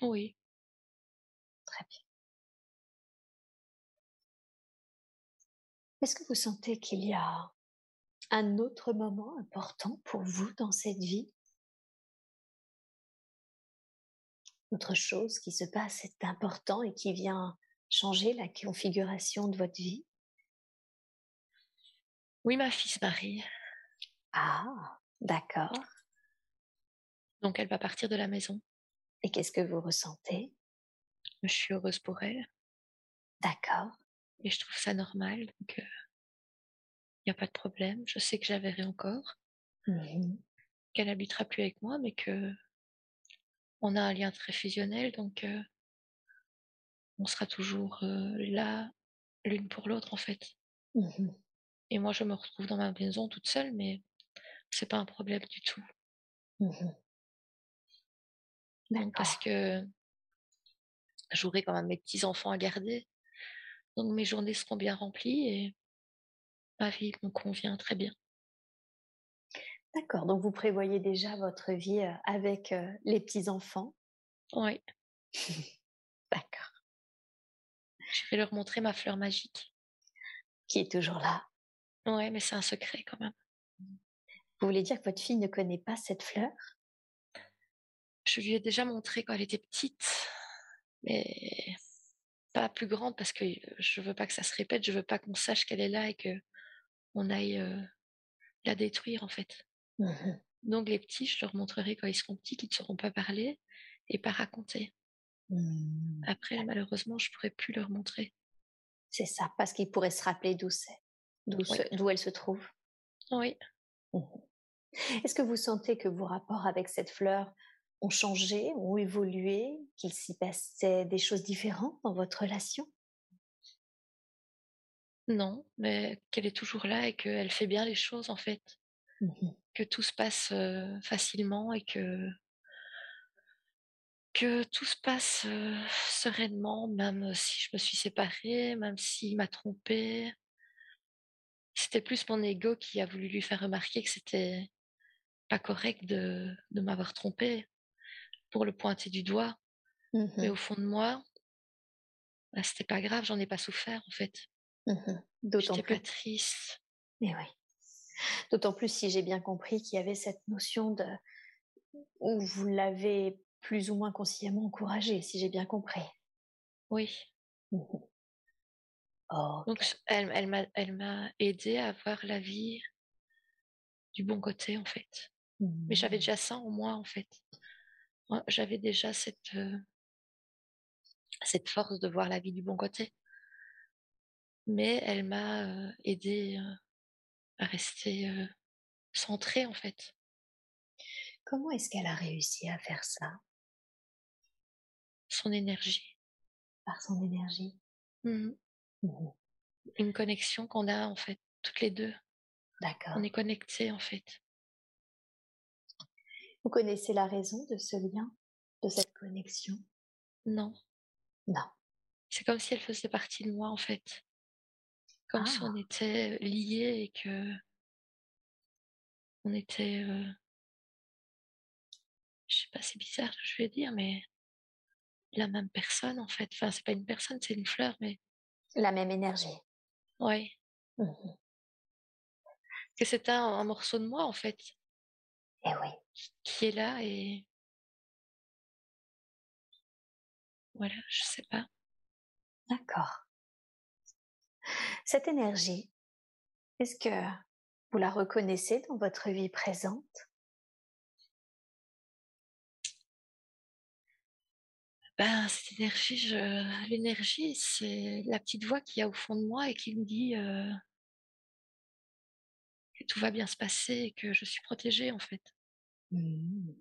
S3: Oui.
S2: Est-ce que vous sentez qu'il y a un autre moment important pour vous dans cette vie? Autre chose qui se passe est important et qui vient changer la configuration de votre vie?
S3: Oui, ma fille se marie.
S2: Ah, d'accord.
S3: Donc elle va partir de la maison.
S2: Et qu'est-ce que vous ressentez?
S3: Je suis heureuse pour elle.
S2: D'accord.
S3: Et je trouve ça normal, donc il n'y a pas de problème. Je sais que je la verrai encore. Mmh Qu'elle n'habitera plus avec moi, mais que on a un lien très fusionnel, donc on sera toujours là l'une pour l'autre en fait. Mmh Et moi, je me retrouve dans ma maison toute seule, mais c'est pas un problème du tout. Mmh parce que j'aurai quand même mes petits enfants à garder, donc mes journées seront bien remplies et ma vie me convient très bien.
S2: D'accord, donc vous prévoyez déjà votre vie avec les petits enfants.
S3: Oui.
S2: D'accord.
S3: Je vais leur montrer ma fleur magique.
S2: Qui est toujours là.
S3: Ouais, mais c'est un secret quand même.
S2: Vous voulez dire que votre fille ne connaît pas cette fleur?
S3: Je lui ai déjà montré quand elle était petite, mais pas plus grande parce que je veux pas que ça se répète, je veux pas qu'on sache qu'elle est là et que on aille euh, la détruire en fait.
S2: Mmh
S3: Donc les petits, je leur montrerai quand ils seront petits qu'ils ne sauront pas parler et pas raconter.
S2: Mmh.
S3: Après, malheureusement, je pourrais plus leur montrer.
S2: C'est ça, parce qu'ils pourraient se rappeler d'où c'est, d'où elle se trouve.
S3: Oui.
S2: Mmh Est-ce que vous sentez que vos rapports avec cette fleur ont changé, ont évolué, qu'il s'y passait des choses différentes dans votre relation?
S3: Non, mais qu'elle est toujours là et qu'elle fait bien les choses en fait.
S2: Mmh
S3: que tout se passe facilement et que que tout se passe sereinement, même si je me suis séparée, même s'il m'a trompée. C'était plus mon ego qui a voulu lui faire remarquer que c'était pas correct de, de m'avoir trompée pour le pointer du doigt. Mais
S2: mmh
S3: au fond de moi, bah, c'était pas grave, j'en ai pas souffert en fait.
S2: Mmh D'autant plus.
S3: pas triste.
S2: Mais oui. D'autant plus si j'ai bien compris qu'il y avait cette notion de où vous l'avez plus ou moins consciemment encouragé, si j'ai bien compris.
S3: Oui.
S2: Mmh oh,
S3: Donc elle, elle m'a elle m'a aidé à voir la vie du bon côté en fait. Mais j'avais
S2: mmh.
S3: déjà ça en moi en fait. J'avais déjà cette euh, cette force de voir la vie du bon côté. Mais elle m'a euh, aidé euh, à rester euh, centrée en fait.
S2: Comment est-ce qu'elle a réussi à faire ça?
S3: Son énergie.
S2: Par son énergie?
S3: Mhm.
S2: Mmh
S3: Une connexion qu'on a en fait, toutes les deux.
S2: D'accord.
S3: On est connectés en fait.
S2: Vous connaissez la raison de ce lien, de cette connexion?
S3: Non.
S2: Non.
S3: C'est comme si elle faisait partie de moi en fait. Comme si on
S2: Ah,
S3: était liés et que on était, euh, je sais pas, c'est bizarre ce que je vais dire, mais la même personne en fait. Enfin, c'est pas une personne, c'est une fleur, mais
S2: la même énergie.
S3: ouais.
S2: Mmh
S3: Que c'est un, un morceau de moi en fait,
S2: Eh oui.
S3: Qui est là et voilà, je sais pas.
S2: D'accord. Cette énergie, est-ce que vous la reconnaissez dans votre vie présente?
S3: Ben, cette énergie, je... l'énergie, c'est la petite voix qu'il y a au fond de moi et qui me dit euh, que tout va bien se passer et que je suis protégée en fait.
S2: Mmh.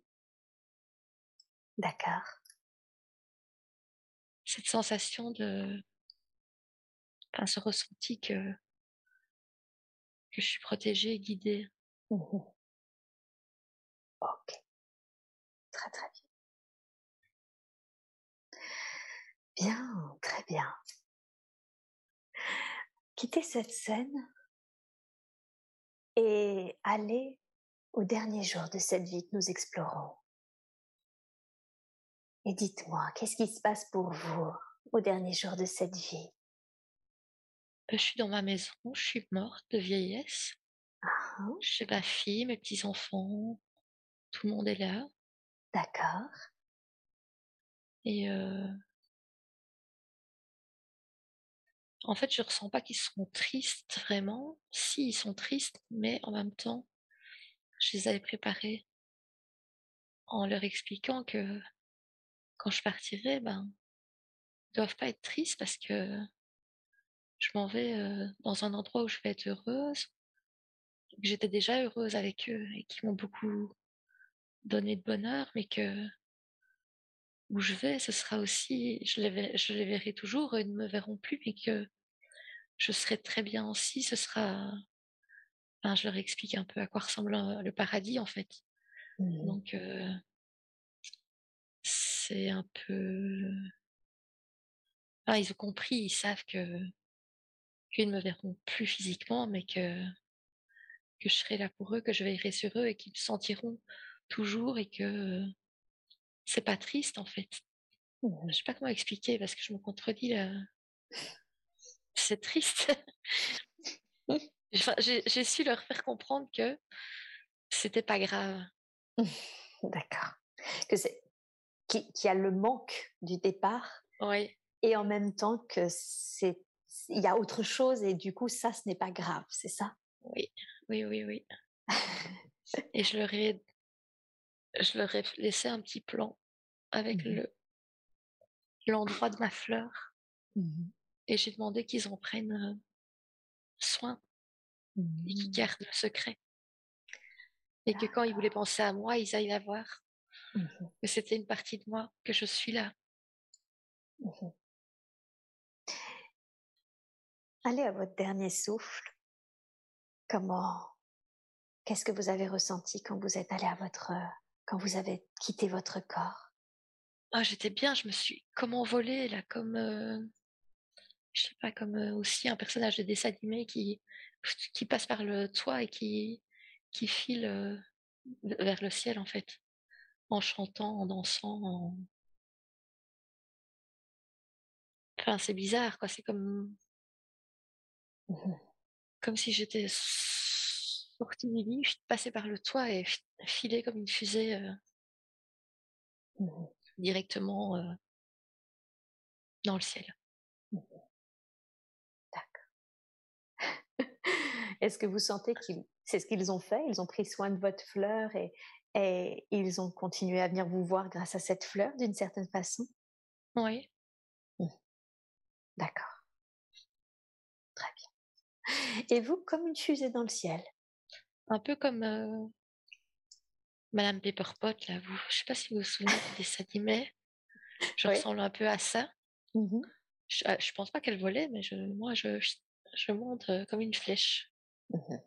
S2: D'accord.
S3: Cette sensation de, enfin, ce ressenti que que je suis protégée et guidée.
S2: Mmh Ok. Très très bien. Bien, très bien. Quittez cette scène et allez au dernier jour de cette vie que nous explorons. Et dites-moi, qu'est-ce qui se passe pour vous au dernier jour de cette vie?
S3: Euh, Je suis dans ma maison, je suis morte de vieillesse.
S2: Ah,
S3: J'ai ma fille, mes petits enfants, tout le monde est là.
S2: D'accord.
S3: Et euh, en fait, je ressens pas qu'ils seront tristes vraiment. Si, ils sont tristes, mais en même temps, je les avais préparés en leur expliquant que quand je partirai, ben, ils doivent pas être tristes parce que je m'en vais euh, dans un endroit où je vais être heureuse. J'étais déjà heureuse avec eux et qui m'ont beaucoup donné de bonheur, mais que où je vais, ce sera aussi, je les, verrai, je les verrai toujours, ils ne me verront plus, mais que je serai très bien aussi. Ce sera, enfin, je leur explique un peu à quoi ressemble un- le paradis en fait.
S2: Mhm.
S3: Donc euh, c'est un peu, enfin, ils ont compris, ils savent que qu'ils ne me verront plus physiquement, mais que que je serai là pour eux, que je veillerai sur eux et qu'ils me sentiront toujours et que c'est pas triste en fait.
S2: Mhm.
S3: Je sais pas comment expliquer parce que je me contredis là. c'est triste. j'ai su leur faire comprendre que c'était pas grave.
S2: D'accord. Que c'est qu'il y a le manque du départ.
S3: Oui.
S2: Et en même temps que c'est il y a autre chose et du coup ça ce n'est pas grave, c'est ça?
S3: Oui, oui, oui, oui. et je leur ai je leur ai laissé un petit plan avec mmh le l'endroit de ma fleur. Mmh et j'ai demandé qu'ils en prennent soin et qu'ils mmh. gardent le secret. Et que quand ils voulaient penser à moi, ils aillent la voir. Que c'était une partie de moi, que je suis là.
S2: Allez à votre dernier souffle. Comment, qu'est-ce que vous avez ressenti quand vous êtes allé à votre, quand vous avez quitté votre corps?
S3: Ah, j'étais bien, je me suis comme envolée là, comme euh, je sais pas, comme aussi un personnage de dessin animé qui qui passe par le toit et qui qui file vers le ciel en fait, en chantant, en dansant. Enfin, c'est bizarre quoi. C'est comme mmh comme si j'étais sortie du lit, je passais par le toit et filais comme une fusée. Mmh directement euh, dans le ciel.
S2: Est-ce que vous sentez qu'ils, c'est ce qu'ils ont fait? Ils ont pris soin de votre fleur et, et ils ont continué à venir vous voir grâce à cette fleur d'une certaine façon?
S3: Oui.
S2: Mmh. D'accord. Très bien. Et vous, comme une fusée dans le ciel?
S3: Un peu comme euh, Madame Pepperpot, là, vous, je sais pas si vous vous souvenez des animés. Je ressemble un peu à ça. Mmh je, ne ah, pense pas qu'elle volait, mais je, moi, je, je, monte euh, comme une flèche.
S2: Mmh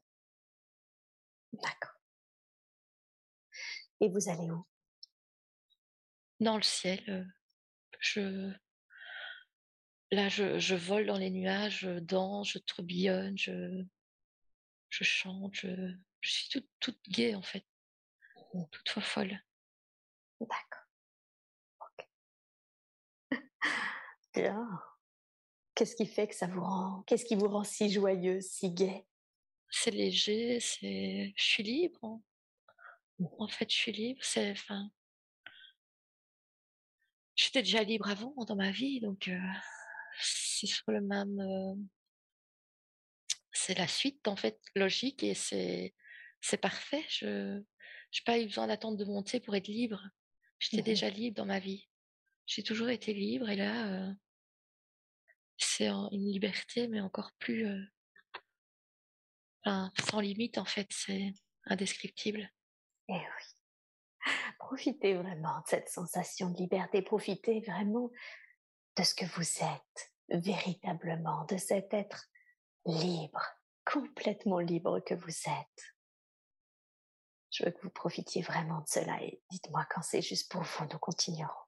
S2: D'accord. Et vous allez où?
S3: Dans le ciel. Euh, je, là, je, je vole dans les nuages, je danse, je tourbillonne, je, je chante, je, je suis toute, toute gaie en fait toutefois folle.
S2: D'accord. Bien. Qu'est-ce qui fait que ça vous rend, qu'est-ce qui vous rend si joyeuse, si gaie?
S3: C'est léger, c'est, je suis libre. Mmh. En fait, je suis libre. C'est, enfin, j'étais déjà libre avant dans ma vie, donc euh, c'est sur le même. Euh, c'est la suite en fait logique et c'est c'est parfait. Je j'ai pas eu besoin d'attendre de monter pour être libre. J'étais mmh déjà libre dans ma vie. J'ai toujours été libre et là, euh, c'est une liberté, mais encore plus, sans limite en fait. C'est indescriptible.
S2: Eh oui. Profitez vraiment de cette sensation de liberté. Profitez vraiment de ce que vous êtes véritablement, de cet être libre, complètement libre que vous êtes. Je veux que vous profitiez vraiment de cela et dites-moi quand c'est juste pour vous, nous continuerons.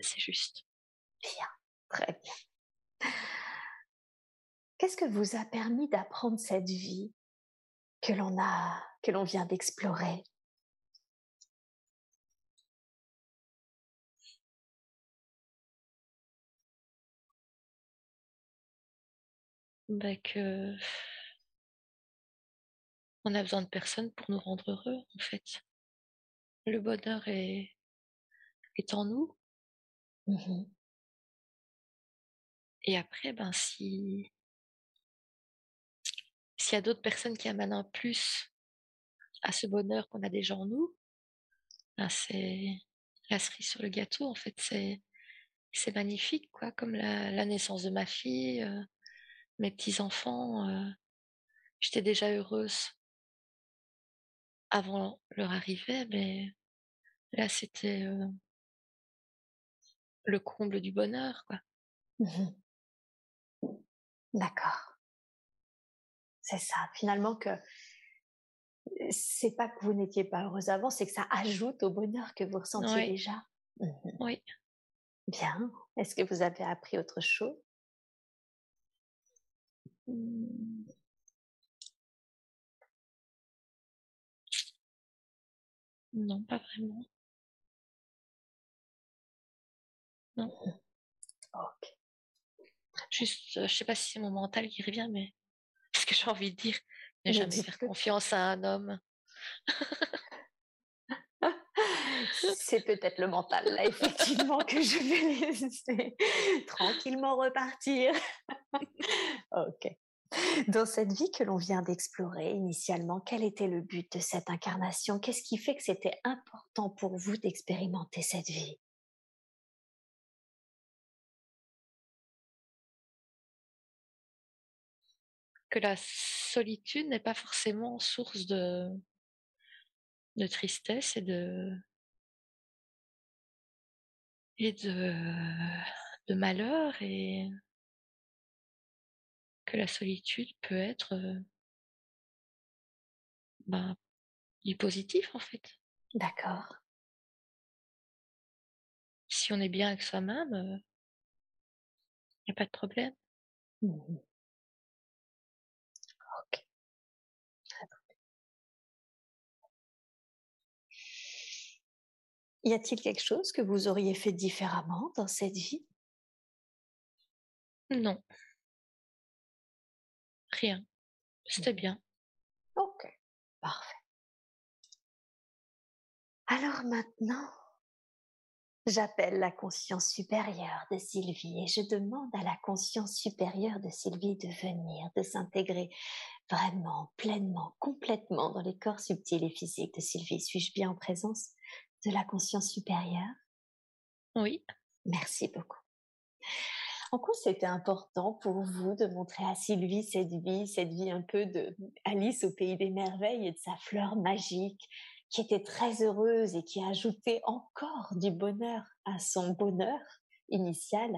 S3: C'est juste.
S2: Bien, très bien. Qu'est-ce que vous a permis d'apprendre cette vie que l'on a, que l'on vient d'explorer?
S3: Bah, que on a besoin de personne pour nous rendre heureux, en fait. Le bonheur est, est en nous.
S2: Mmh
S3: Et après, ben, si s'il y a d'autres personnes qui amènent un plus à ce bonheur qu'on a déjà en nous, ben c'est la cerise sur le gâteau, en fait. C'est, magnifique, quoi, comme la, la naissance de ma fille, euh, mes petits-enfants, euh, j'étais déjà heureuse avant leur arrivée, mais là, c'était euh, le comble du bonheur, quoi.
S2: Mmh D'accord. C'est ça. Finalement, que c'est pas que vous n'étiez pas heureuse avant, c'est que ça ajoute au bonheur que vous ressentiez déjà.
S3: Mmh oui.
S2: Bien. Est-ce que vous avez appris autre chose?
S3: Mmh. Non, pas vraiment. Non.
S2: Ok.
S3: Juste, euh, je sais pas si c'est mon mental qui revient, mais ce que j'ai envie de dire, ne
S2: Mais
S3: jamais faire confiance à un homme.
S2: C'est peut-être le mental, là, effectivement, que je vais laisser tranquillement repartir. ok. Dans cette vie que l'on vient d'explorer initialement, quel était le but de cette incarnation? Qu'est-ce qui fait que c'était important pour vous d'expérimenter cette vie?
S3: Que la solitude n'est pas forcément source de, de tristesse et de et de, de malheur et que la solitude peut être euh, ben, du positif en fait.
S2: D'accord.
S3: Si on est bien avec soi-même, il n'y a pas de problème.
S2: Mhm. Y a-t-il quelque chose que vous auriez fait différemment dans cette vie?
S3: Non. Rien. C'était bien.
S2: Ok, parfait. Alors maintenant, j'appelle la conscience supérieure de Sylvie et je demande à la conscience supérieure de Sylvie de venir, de s'intégrer vraiment, pleinement, complètement dans les corps subtils et physiques de Sylvie. Suis-je bien en présence? De la conscience supérieure
S3: Oui.
S2: Merci beaucoup. En quoi c'était important pour vous de montrer à Sylvie cette vie, cette vie un peu de Alice au pays des merveilles et de sa fleur magique, qui était très heureuse et qui ajoutait encore du bonheur à son bonheur initial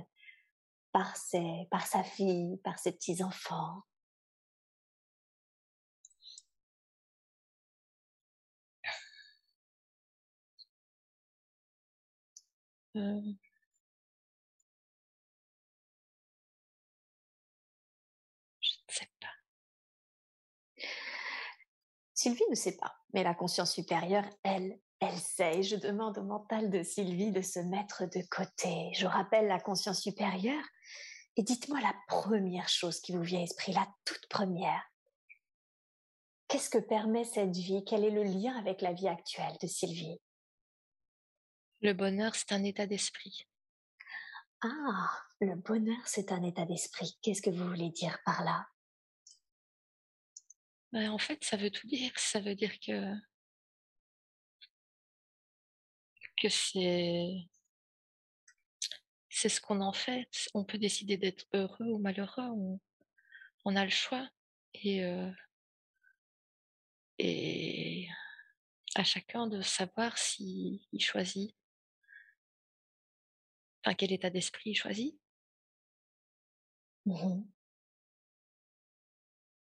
S2: par ses, par sa fille, par ses petits enfants.
S3: Euh, je ne sais pas.
S2: Sylvie ne sait pas, mais la conscience supérieure, elle, elle sait. Je demande au mental de Sylvie de se mettre de côté. Je rappelle la conscience supérieure et dites-moi la première chose qui vous vient à l'esprit, la toute première. Qu'est-ce que permet cette vie? Quel est le lien avec la vie actuelle de Sylvie?
S3: Le bonheur, c'est un état d'esprit.
S2: Ah, le bonheur, c'est un état d'esprit. Qu'est-ce que vous voulez dire par là?
S3: Ben, en fait, ça veut tout dire. Ça veut dire que que c'est c'est ce qu'on en fait. On peut décider d'être heureux ou malheureux. On, on a le choix. Et euh, et à chacun de savoir s'il choisit, enfin quel état d'esprit il choisit.
S2: Mhm.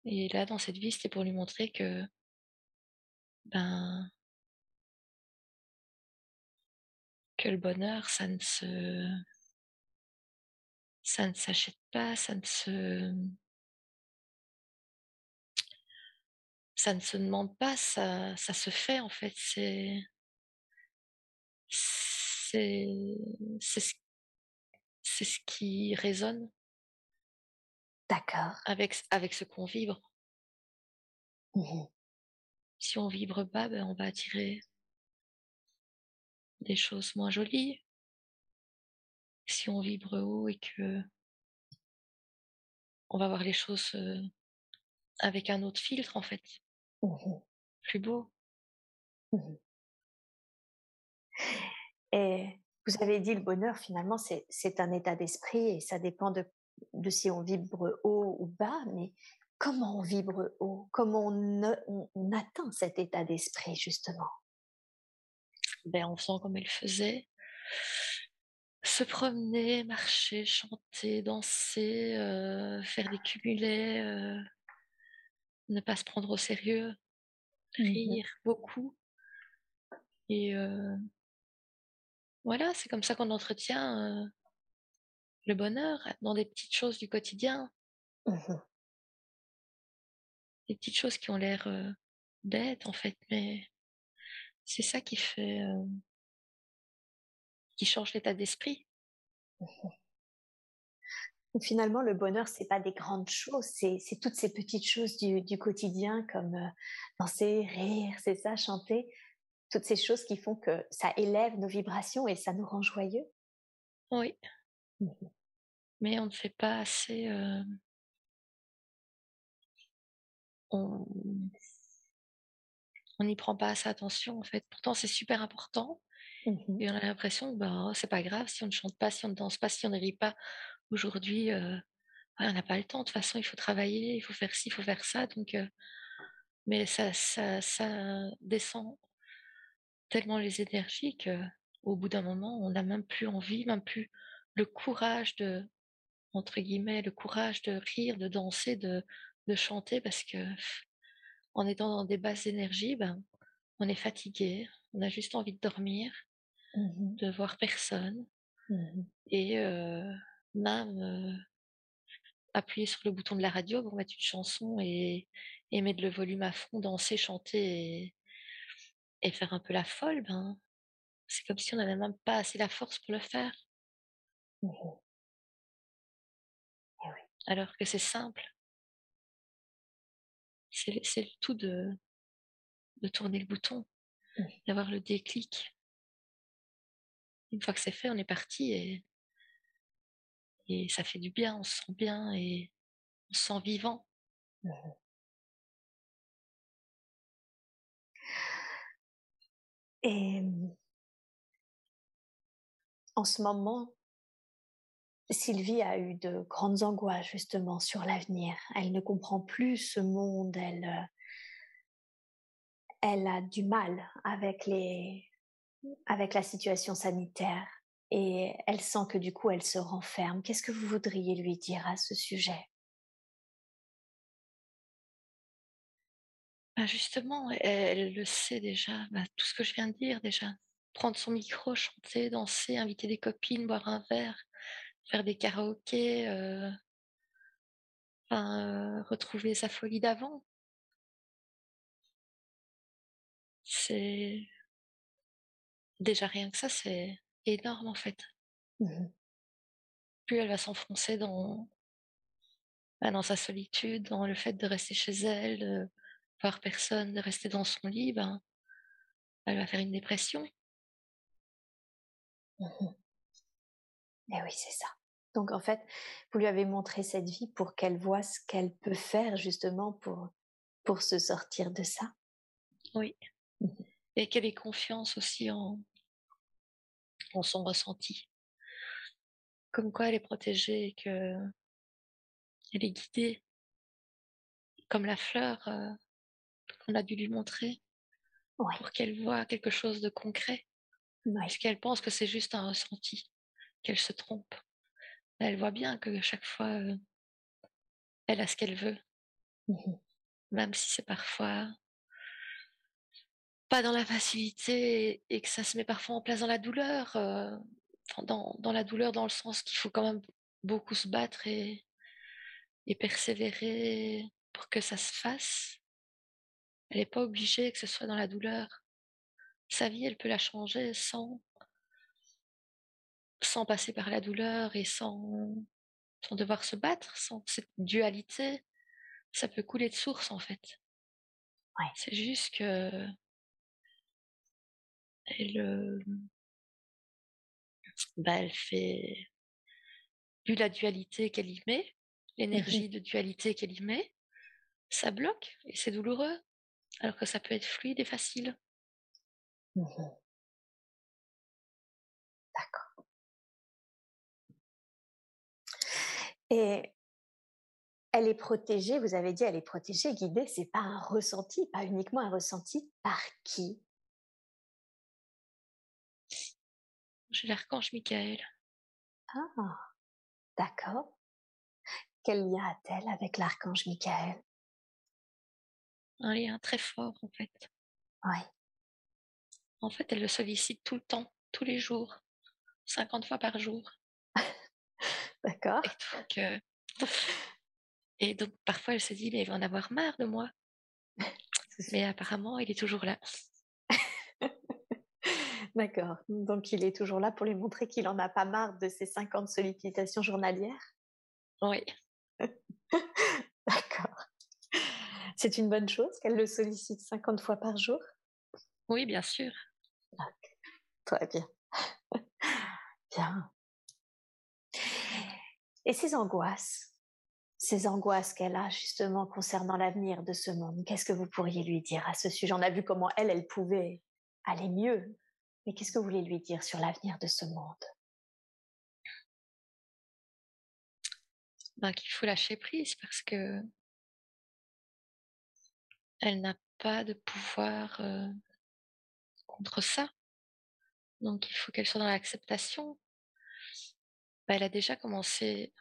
S3: Et là, dans cette vie, c'était pour lui montrer que, ben, que le bonheur, ça ne se, ça ne s'achète pas, ça ne se, ça ne se demande pas, ça, ça se fait en fait. C'est, c'est, c'est ce, c'est ce qui résonne
S2: D'accord.
S3: avec, avec ce qu'on vibre.
S2: Mhm.
S3: Si on vibre bas, ben, on va attirer des choses moins jolies. Si on vibre haut et que on va voir les choses euh, avec un autre filtre en fait,
S2: Mhm.
S3: plus beau.
S2: Mhm. Et vous avez dit le bonheur, finalement, c'est un état d'esprit et ça dépend de, de si on vibre haut ou bas, mais comment on vibre haut? Comment on, on atteint cet état d'esprit, justement?
S3: Ben, en faisant comme elle faisait, se promener, marcher, chanter, danser, euh, faire des cumulets, euh, ne pas se prendre au sérieux,
S2: Mhm.
S3: rire beaucoup. Et euh, voilà, c'est comme ça qu'on entretient euh, le bonheur dans des petites choses du quotidien,
S2: Mhm.
S3: des petites choses qui ont l'air euh, bêtes en fait, mais c'est ça qui fait, qui change l'état d'esprit.
S2: Finalement, le bonheur, c'est pas des grandes choses, c'est toutes ces petites choses du, quotidien comme danser, rire, c'est ça, chanter, toutes ces choses qui font que ça élève nos vibrations et ça nous rend joyeux.
S3: Oui. Mmh Mais on ne fait pas assez. On n'y prend pas assez attention en fait. Pourtant, c'est super important. Mmh et on a l'impression que bah, c'est pas grave si on ne chante pas, si on ne danse pas, si on ne rit pas. Aujourd'hui, on n'a pas le temps. De toute façon, il faut travailler, il faut faire ci, il faut faire ça. Donc, mais ça, ça, ça descend tellement les énergies que au bout d'un moment, on n'a même plus envie, même plus le courage de, entre guillemets, le courage de rire, de danser, de, de chanter, parce que en étant dans des basses énergies, ben, on est fatigué, on a juste envie de dormir, mmh de voir personne, mmh et même appuyer sur le bouton de la radio pour mettre une chanson et, et mettre le volume à fond, danser, chanter et, faire un peu la folle, ben, c'est comme si on n'avait même pas assez la force pour le faire. Mmh eh Alors que c'est simple. C'est le tout de, de tourner le bouton, mmh. d'avoir le déclic. Une fois que c'est fait, on est parti et, et ça fait du bien, on se sent bien et on se sent vivant.
S2: Et en ce moment, Sylvie a eu de grandes angoisses justement sur l'avenir. Elle ne comprend plus ce monde. Elle, euh, elle a du mal avec les, avec la situation sanitaire et elle sent que du coup elle se renferme. Qu'est-ce que vous voudriez lui dire à ce sujet?
S3: Bah, Justement, elle, le sait déjà, bah, tout ce que je viens de dire déjà. Prendre son micro, chanter, danser, inviter des copines, boire un verre, faire des karaokés, euh, retrouver sa folie d'avant. C'est déjà rien que ça, c'est énorme en fait. Mmh Plus elle va s'enfoncer dans bah, dans sa solitude, dans le fait de rester chez elle, de voir personne, de rester dans son lit, ben, elle va faire une dépression.
S2: Mmh eh oui, c'est ça. Donc en fait, vous lui avez montré cette vie pour qu'elle voit ce qu'elle peut faire justement pour, pour se sortir de ça.
S3: Oui. Mmh et qu'elle ait confiance aussi en, en son ressenti. Comme quoi elle est protégée et que elle est guidée. Comme la fleur euh, qu'on a dû lui montrer. Pour qu'elle voit quelque chose de concret. Parce qu'elle pense que c'est juste un ressenti qu'elle se trompe. Elle voit bien que chaque fois, elle a ce qu'elle veut. Mmh Même si c'est parfois pas dans la facilité et que ça se met parfois en place dans la douleur. dans, dans, la douleur, dans le sens qu'il faut quand même beaucoup se battre et, et persévérer pour que ça se fasse. Elle n'est pas obligée que ce soit dans la douleur. Sa vie, elle peut la changer sans, sans passer par la douleur et sans, sans devoir se battre, sans cette dualité, ça peut couler de source en fait. Ouais. C'est juste que elle, bah, elle fait vu la dualité qu'elle y met, mmh l'énergie de dualité qu'elle y met, ça bloque et c'est douloureux, alors que ça peut être fluide et facile. Mmh
S2: Et elle est protégée, vous avez dit, elle est protégée, guidée, c'est pas un ressenti, pas uniquement un ressenti par qui?
S3: J'ai l'archange Michael.
S2: Ah, d'accord. Quel lien a-t-elle avec l'archange Michael?
S3: Un lien très fort, en fait.
S2: Oui.
S3: En fait, elle le sollicite tout le temps, tous les jours, 50 fois par jour.
S2: D'accord.
S3: Et donc, parfois, elle se dit, mais il va en avoir marre de moi. mais apparemment, il est toujours là.
S2: D'accord. Donc il est toujours là pour lui montrer qu'il en a pas marre de ses 50 sollicitations journalières?
S3: Oui.
S2: C'est une bonne chose qu'elle le sollicite 50 fois par jour?
S3: Oui, bien sûr.
S2: Très bien. bien. Et ses angoisses Ces angoisses qu'elle a justement concernant l'avenir de ce monde, qu'est-ce que vous pourriez lui dire à ce sujet? On a vu comment elle, elle pouvait aller mieux. Mais qu'est-ce que vous voulez lui dire sur l'avenir de ce monde?
S3: Ben, Qu'il faut lâcher prise parce que elle n'a pas de pouvoir contre ça. Donc il faut qu'elle soit dans l'acceptation. Ben, elle a déjà commencé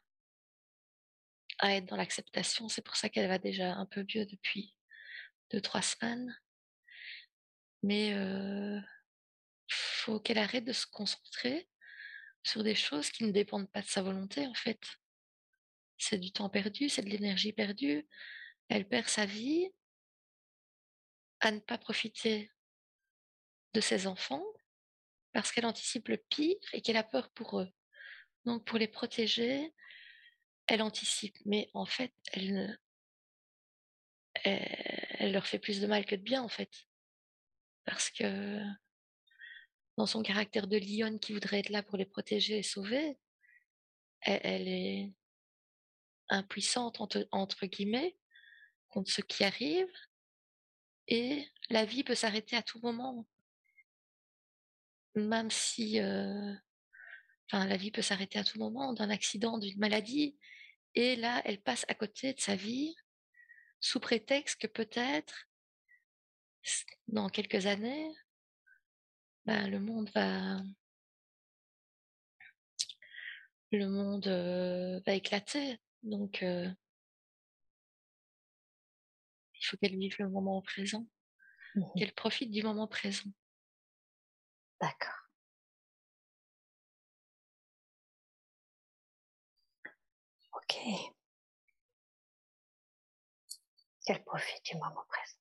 S3: à être dans l'acceptation, c'est pour ça qu'elle va déjà un peu mieux depuis deux, trois semaines. Mais euh, faut qu'elle arrête de se concentrer sur des choses qui ne dépendent pas de sa volonté, en fait. C'est du temps perdu, c'est de l'énergie perdue. Elle perd sa vie à ne pas profiter de ses enfants parce qu'elle anticipe le pire et qu'elle a peur pour eux. Donc pour les protéger, elle anticipe, mais en fait, elle ne, leur fait plus de mal que de bien en fait, parce que dans son caractère de lionne qui voudrait être là pour les protéger et sauver, elle, est impuissante entre, guillemets contre ce qui arrive et la vie peut s'arrêter à tout moment, même si, euh, enfin, la vie peut s'arrêter à tout moment d'un accident, d'une maladie, et là, elle passe à côté de sa vie sous prétexte que peut-être dans quelques années, ben, le monde va euh, éclater. Donc euh, il faut qu'elle vive le moment présent, mmh qu'elle profite du moment présent.
S2: D'accord. Ok. Qu'elle profite du moment présent.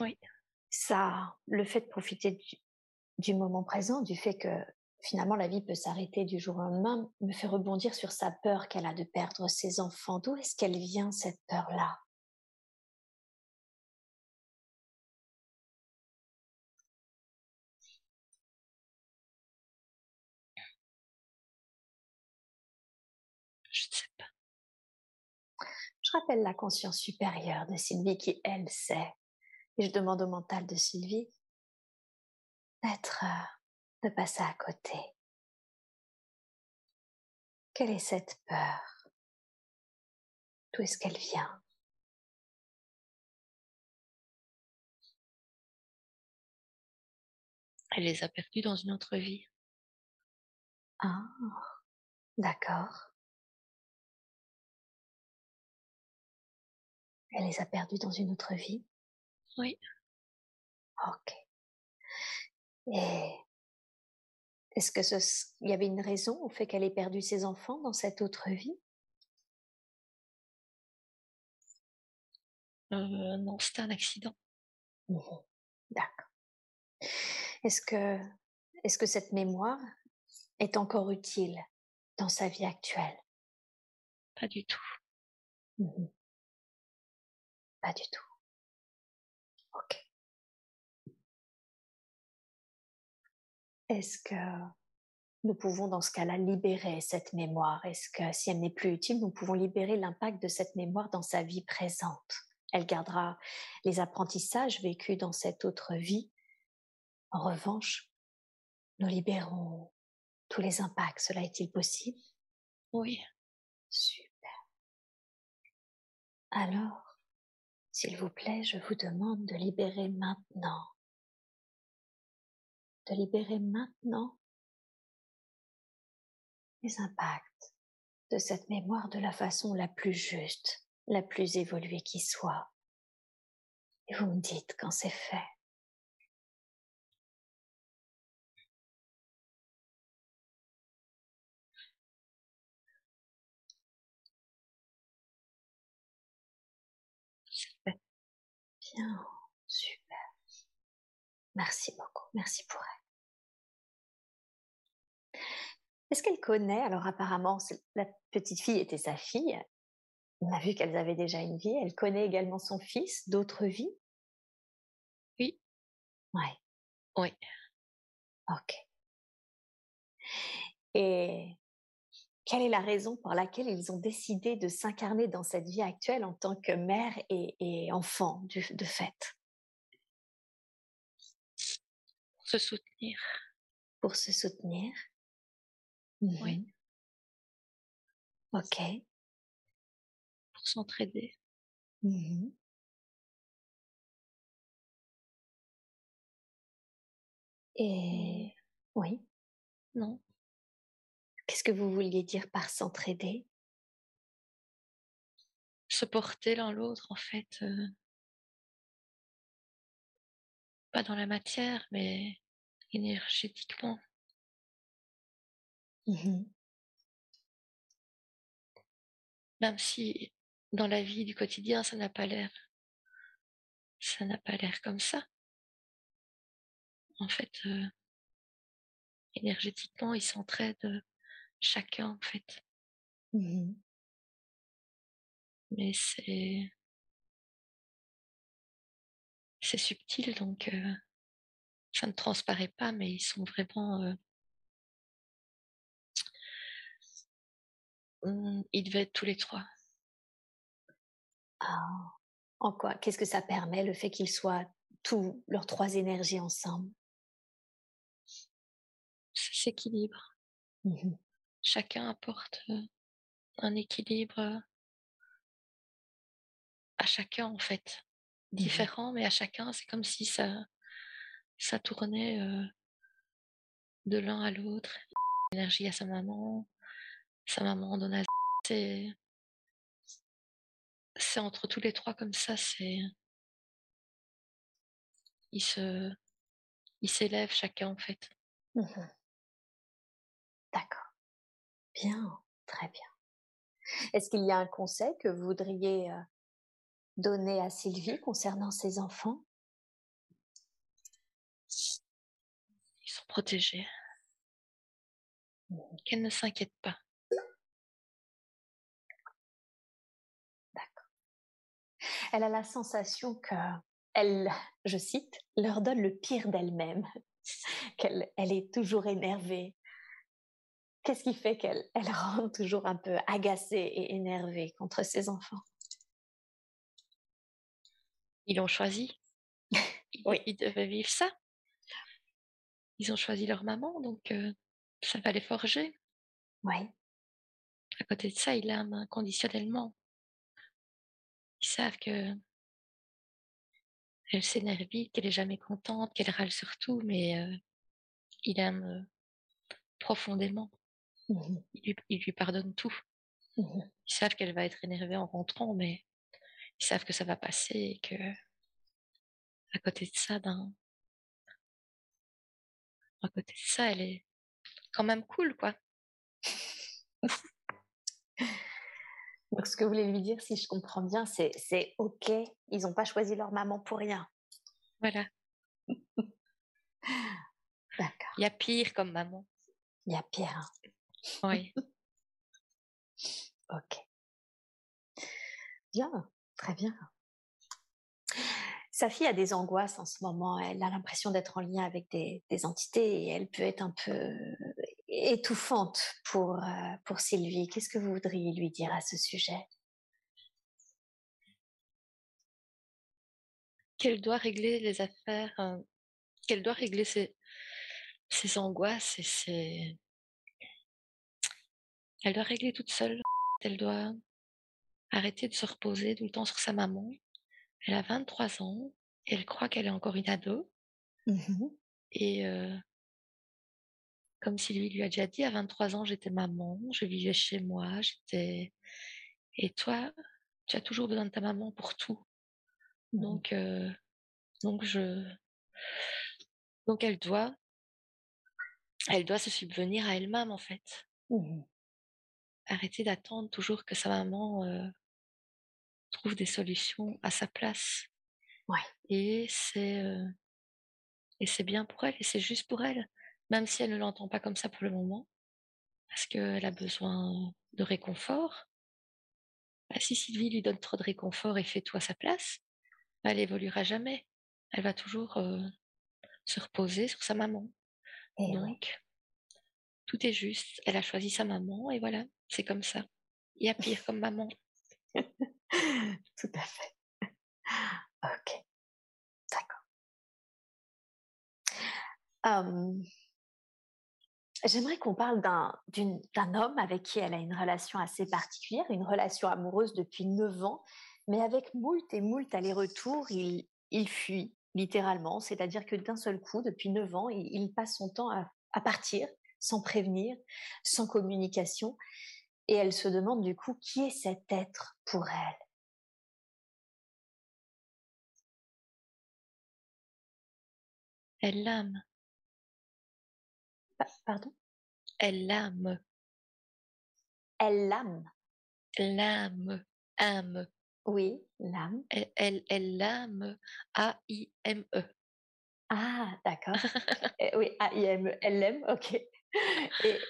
S3: Oui.
S2: Ça, le fait de profiter du, moment présent, du fait que finalement la vie peut s'arrêter du jour au lendemain, me fait rebondir sur sa peur qu'elle a de perdre ses enfants. D'où est-ce qu'elle vient cette peur-là? Rappelle la conscience supérieure de Sylvie qui, elle, sait. Et je demande au mental de Sylvie d'être, de passer à côté. Quelle est cette peur? D'où est-ce qu'elle vient?
S3: Elle les a perdus dans une autre vie.
S2: Ah, d'accord. Elle les a perdus dans une autre vie?
S3: Oui.
S2: Ok. Et est-ce que ce, il y avait une raison au fait qu'elle ait perdu ses enfants dans cette autre vie?
S3: Euh, Non, c'était un accident.
S2: Mmh D'accord. Est-ce que, est-ce que cette mémoire est encore utile dans sa vie actuelle?
S3: Pas du tout.
S2: Mmh pas du tout. Ok. Est-ce que nous pouvons dans ce cas-là libérer cette mémoire? Est-ce que si elle n'est plus utile, nous pouvons libérer l'impact de cette mémoire dans sa vie présente? Elle gardera les apprentissages vécus dans cette autre vie. En revanche, nous libérons tous les impacts. Cela est-il possible?
S3: Oui.
S2: Super. Alors, s'il vous plaît, je vous demande de libérer maintenant. De libérer maintenant les impacts de cette mémoire de la façon la plus juste, la plus évoluée qui soit. Et vous me dites quand c'est fait. Bien, super. Merci beaucoup. Merci pour elle. Est-ce qu'elle connaît, alors apparemment, la petite fille était sa fille. On a vu qu'elles avaient déjà une vie. Elle connaît également son fils, d'autres vies?
S3: Oui.
S2: Ouais.
S3: Oui.
S2: Ok. Et quelle est la raison pour laquelle ils ont décidé de s'incarner dans cette vie actuelle en tant que mère et, enfant de fait?
S3: Pour se soutenir.
S2: Pour se soutenir.
S3: Oui.
S2: Mmh ok.
S3: Pour s'entraider.
S2: Mmh et oui.
S3: Non.
S2: Qu'est-ce que vous vouliez dire par s'entraider?
S3: Se porter l'un l'autre, en fait. Euh pas dans la matière, mais énergétiquement.
S2: Mmh
S3: Même si dans la vie du quotidien, ça n'a pas l'air, ça n'a pas l'air comme ça. En fait, euh, énergétiquement, ils s'entraident chacun, en fait.
S2: Mmh
S3: Mais c'est c'est subtil, donc euh, ça ne transparaît pas, mais ils sont vraiment. Euh, mmh, ils devaient être tous les trois.
S2: Ah. En quoi? Qu'est-ce que ça permet, le fait qu'ils soient tous leurs trois énergies ensemble?
S3: Ça s'équilibre.
S2: Mmh
S3: Chacun apporte un équilibre à chacun, en fait. Mmh différent, mais à chacun, c'est comme si ça, ça tournait de l'un à l'autre. L'énergie à sa maman, sa maman donne à c'est c'est entre tous les trois comme ça, c'est ils se ils s'élèvent chacun en fait.
S2: Mmh D'accord. Bien, très bien. Est-ce qu'il y a un conseil que vous voudriez donner à Sylvie concernant ses enfants?
S3: Ils sont protégés. Qu'elle ne s'inquiète pas.
S2: D'accord. Elle a la sensation que elle, je cite, leur donne le pire d'elle-même, qu'elle elle est toujours énervée. Qu'est-ce qui fait qu'elle elle rend toujours un peu agacée et énervée contre ses enfants?
S3: Ils l'ont choisi.
S2: oui.
S3: Ils devaient vivre ça. Ils ont choisi leur maman, donc ça va les forger.
S2: Oui.
S3: À côté de ça, ils l'aiment inconditionnellement. Ils savent que elle s'énerve vite, qu'elle est jamais contente, qu'elle râle sur tout, mais euh, il aime profondément.
S2: Mmh
S3: il, lui, pardonne tout.
S2: Mmh
S3: ils savent qu'elle va être énervée en rentrant, mais ils savent que ça va passer et que à côté de ça, ben, à côté de ça, elle est quand même cool, quoi.
S2: Donc, ce que vous voulez lui dire, si je comprends bien, c'est, c'est OK, ils n'ont pas choisi leur maman pour rien.
S3: Voilà.
S2: D'accord.
S3: Il y a pire comme maman.
S2: Il y a pire. Hein.
S3: Oui.
S2: ok. Bien, très bien. Sa fille a des angoisses en ce moment. Elle a l'impression d'être en lien avec des, entités et elle peut être un peu étouffante pour, euh, pour Sylvie. Qu'est-ce que vous voudriez lui dire à ce sujet?
S3: Qu'elle doit régler les affaires, euh, qu'elle doit régler ses, ses angoisses et ses... Elle doit régler toute seule. Elle doit arrêter de se reposer tout le temps sur sa maman elle a 23 ans, et elle croit qu'elle est encore une ado.
S2: Mmh
S3: et comme Sylvie lui a déjà dit, à 23 ans, j'étais maman, je vivais chez moi, j'étais... Et toi, tu as toujours besoin de ta maman pour tout. Mmh donc, donc je... Donc elle doit... Elle doit se subvenir à elle-même, en fait.
S2: Mmh
S3: Arrêter d'attendre toujours que sa maman trouve des solutions à sa place.
S2: Ouais.
S3: Et c'est Et c'est bien pour elle, et c'est juste pour elle, même si elle ne l'entend pas comme ça pour le moment, parce qu'elle a besoin de réconfort. Bah, si Sylvie lui donne trop de réconfort et fait tout à sa place, bah, elle évoluera jamais. Elle va toujours se reposer sur sa maman.
S2: Et
S3: Donc, tout est juste. Elle a choisi sa maman et voilà, c'est comme ça. Il y a pire comme maman.
S2: Tout à fait. Ok. D'accord. J'aimerais qu'on parle d'un homme avec qui elle a une relation assez particulière, une relation amoureuse depuis 9 ans, mais avec moult et moult allers-retours, il, il fuit littéralement, c'est-à-dire que d'un seul coup, depuis 9 ans, il, passe son temps à, partir, sans prévenir, sans communication, et elle se demande du coup qui est cet être pour elle?
S3: Elle l'âme.
S2: Pardon?
S3: Elle l'âme.
S2: Elle l'âme.
S3: L'âme. Âme.
S2: Oui, l'âme.
S3: Elle, elle, l'âme. A-I-M-E.
S2: Ah, d'accord. Eh oui, A-I-M-E. Elle l'aime, ok.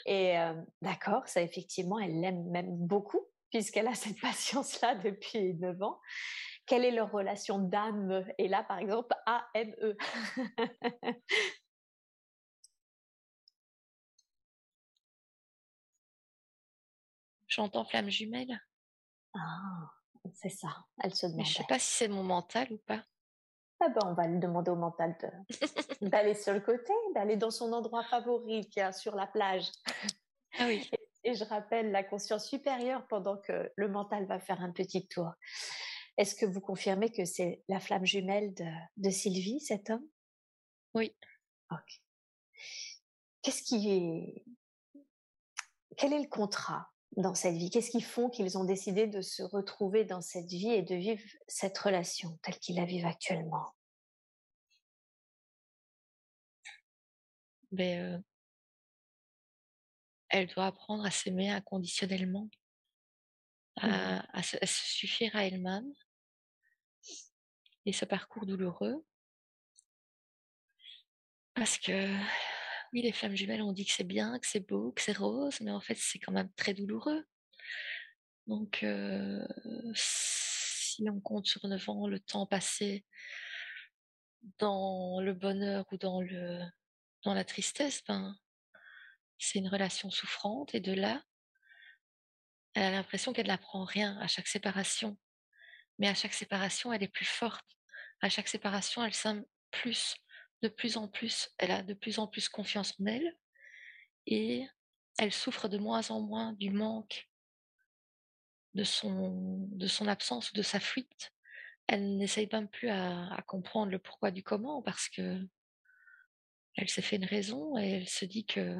S2: Et, euh, d'accord, ça effectivement, elle l'aime même beaucoup, puisqu'elle a cette patience-là depuis 9 ans. Quelle est leur relation d'âme? Et là, par exemple, A-M-E.
S3: J'entends flamme jumelle.
S2: Ah, c'est ça. Elle se demande.
S3: Mais je sais pas si c'est mon mental ou pas.
S2: Ah ben, on va lui demander au mental d'aller sur le côté, d'aller dans son endroit favori qui est sur la plage.
S3: Ah oui.
S2: Et, je rappelle la conscience supérieure pendant que le mental va faire un petit tour. Est-ce que vous confirmez que c'est la flamme jumelle de, de Sylvie, cet homme?
S3: Oui.
S2: Ok. Qu'est-ce qui est... Quel est le contrat? Dans cette vie? Qu'est-ce qui font qu'ils ont décidé de se retrouver dans cette vie et de vivre cette relation telle qu'ils la vivent actuellement?
S3: Ben, Elle doit apprendre à s'aimer inconditionnellement, mmh à, se, suffire à elle-même. Et ce parcours douloureux, parce que oui, les flammes jumelles, on dit que c'est bien, que c'est beau, que c'est rose, mais en fait, c'est quand même très douloureux. Donc, si on compte sur 9 ans, le temps passé dans le bonheur ou dans la tristesse, ben, c'est une relation souffrante. Et de là, elle a l'impression qu'elle n'apprend rien à chaque séparation. Mais à chaque séparation, elle est plus forte. À chaque séparation, elle s'aime plus de plus en plus, elle a de plus en plus confiance en elle et elle souffre de moins en moins du manque de son, de son absence ou de sa fuite. Elle n'essaye même plus à, comprendre le pourquoi du comment parce que elle s'est fait une raison et elle se dit que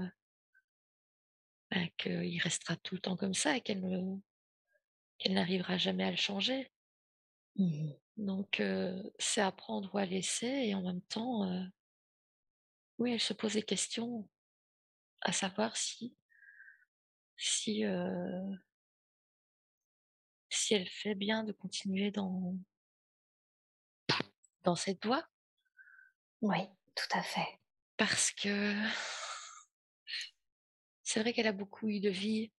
S3: ben, qu'il restera tout le temps comme ça et qu'elle qu'elle n'arrivera jamais à le changer. Mmh Donc, c'est apprendre ou à laisser et en même temps, oui, elle se pose des questions à savoir si si, si elle fait bien de continuer dans dans cette voie.
S2: Oui, tout à fait.
S3: Parce que c'est vrai qu'elle a beaucoup eu de vie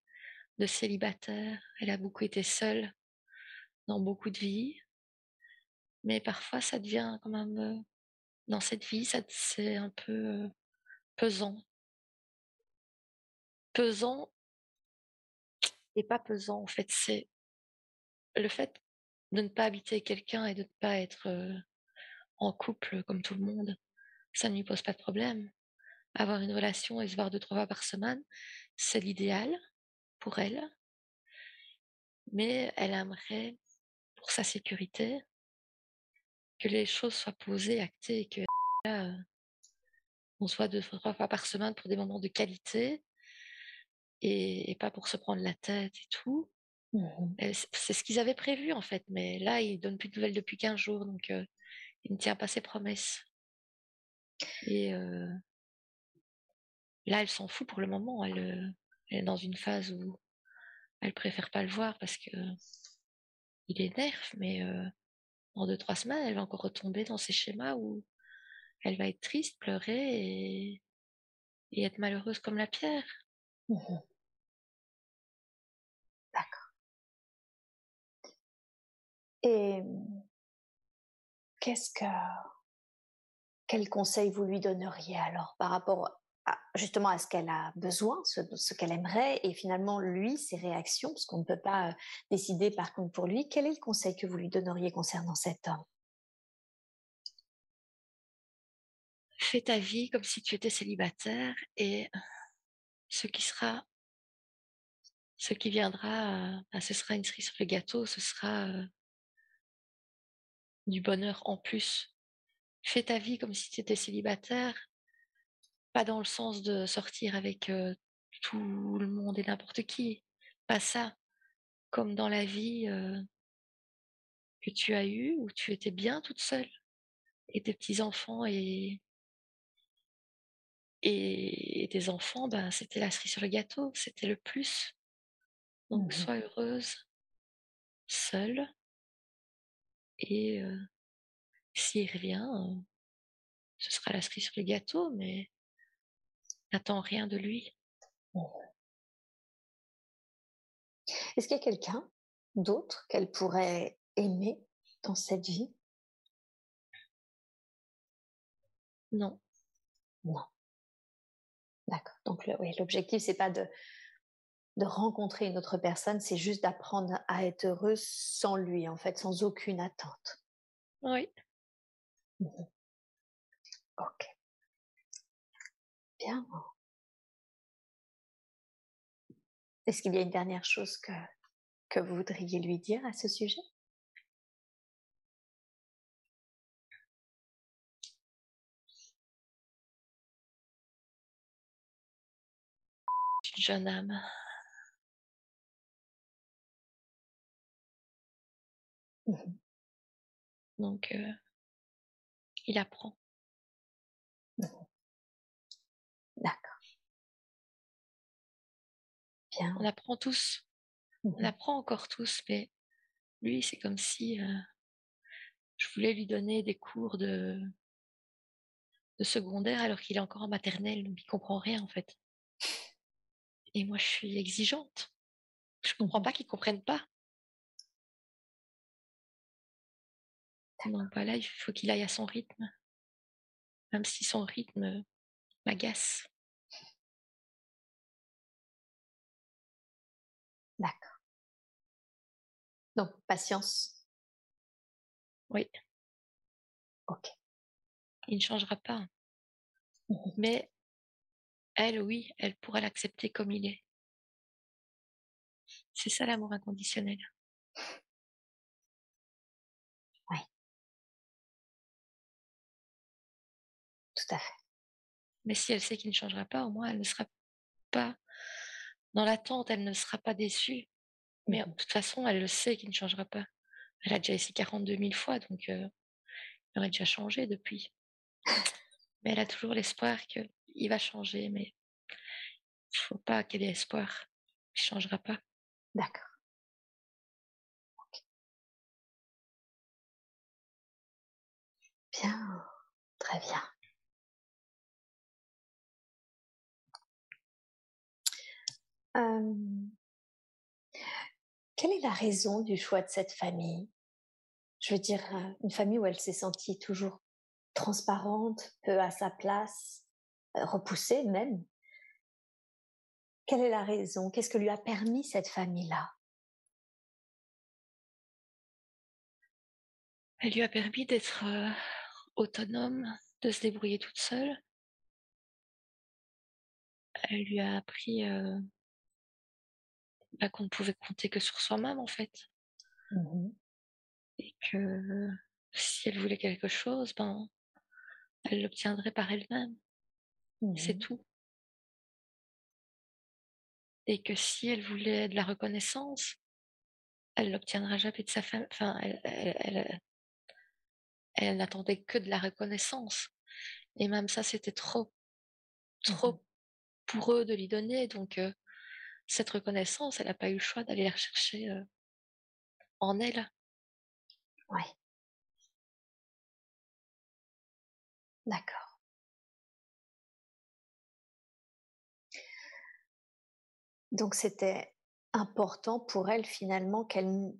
S3: de célibataire, elle a beaucoup été seule dans beaucoup de vies, mais parfois ça devient quand même dans cette vie, c'est un peu pesant. Pesant et pas pesant en fait, c'est le fait de ne pas habiter quelqu'un et de ne pas être en couple comme tout le monde, ça ne lui pose pas de problème. Avoir une relation et se voir deux, trois fois par semaine, c'est l'idéal pour elle. Mais elle aimerait, pour sa sécurité, que les choses soient posées, actées, et que on soit deux, trois fois par semaine pour des moments de qualité et, pas pour se prendre la tête et tout. Mmh c'est ce qu'ils avaient prévu en fait, mais là, il donne plus de nouvelles depuis 15 jours, donc euh, il ne tient pas ses promesses. Et euh, là, elle s'en fout pour le moment. Elle, elle, est dans une phase où elle préfère pas le voir parce que il énerve, mais dans deux, trois semaines, elle va encore retomber dans ces schémas où elle va être triste, pleurer et, être malheureuse comme la pierre.
S2: Mmh D'accord. Et qu'est-ce que quel conseil vous lui donneriez alors par rapport justement à ce qu'elle a besoin, ce, qu'elle aimerait, et finalement lui, ses réactions, parce qu'on ne peut pas euh, décider par contre pour lui. Quel est le conseil que vous lui donneriez concernant cet homme?
S3: Fais ta vie comme si tu étais célibataire et ce qui sera, ce qui viendra, bah, ce sera une cerise sur le gâteau, ce sera euh, du bonheur en plus. Fais ta vie comme si tu étais célibataire pas dans le sens de sortir avec tout le monde et n'importe qui. Pas ça. Comme dans la vie que tu as eue, où tu étais bien toute seule. Et tes petits-enfants et, et tes enfants, ben, c'était la cerise sur le gâteau, c'était le plus. Donc, mmh sois heureuse, seule. Et s'il revient, ce sera la cerise sur le gâteau, mais n'attends rien de lui.
S2: Est-ce qu'il y a quelqu'un d'autre qu'elle pourrait aimer dans cette vie?
S3: Non.
S2: Non. D'accord. Donc oui, l'objectif c'est pas de de rencontrer une autre personne, c'est juste d'apprendre à être heureuse sans lui, en fait, sans aucune attente.
S3: Oui.
S2: Mmh ok. Bien. Est-ce qu'il y a une dernière chose que, que vous voudriez lui dire à ce sujet?
S3: Jeune âme. Mmh Donc, euh, il apprend.
S2: Bien.
S3: On apprend tous. On mmh apprend encore tous, mais lui, c'est comme si euh, je voulais lui donner des cours de, de secondaire alors qu'il est encore en maternelle, donc il comprend rien en fait. Et moi, je suis exigeante. Je comprends pas qu'il comprenne pas. Donc voilà, il faut qu'il aille à son rythme, même si son rythme m'agace.
S2: Donc, patience.
S3: Oui.
S2: Ok.
S3: Il ne changera pas. Mmh Mais elle, oui, elle pourra l'accepter comme il est. C'est ça l'amour inconditionnel.
S2: Oui. Tout à fait.
S3: Mais si elle sait qu'il ne changera pas, au moins elle ne sera pas dans l'attente, elle ne sera pas déçue. Mais de toute façon, elle le sait qu'il ne changera pas. Elle a déjà essayé 42 000 fois, donc euh, il aurait déjà changé depuis. Mais elle a toujours l'espoir qu'il va changer, mais il ne faut pas qu'elle ait espoir. Il ne changera pas.
S2: D'accord. Bien, très bien. Quelle est la raison du choix de cette famille? Je veux dire, une famille où elle s'est sentie toujours transparente, peu à sa place, repoussée même. Quelle est la raison? Qu'est-ce que lui a permis cette famille-là?
S3: Elle lui a permis d'être autonome, de se débrouiller toute seule. Elle lui a appris bah, qu'on ne pouvait compter que sur soi-même en fait.
S2: Mmh
S3: Et que si elle voulait quelque chose, ben, elle l'obtiendrait par elle-même. C'est mmh tout. Et que si elle voulait de la reconnaissance, elle l'obtiendra jamais de sa femme. Enfin, elle, elle, n'attendait que de la reconnaissance. Et même ça, c'était trop, mmh trop pour eux de lui donner. Donc, cette reconnaissance, elle n'a pas eu le choix d'aller la rechercher en elle.
S2: Ouais. D'accord. Donc c'était important pour elle finalement qu'elle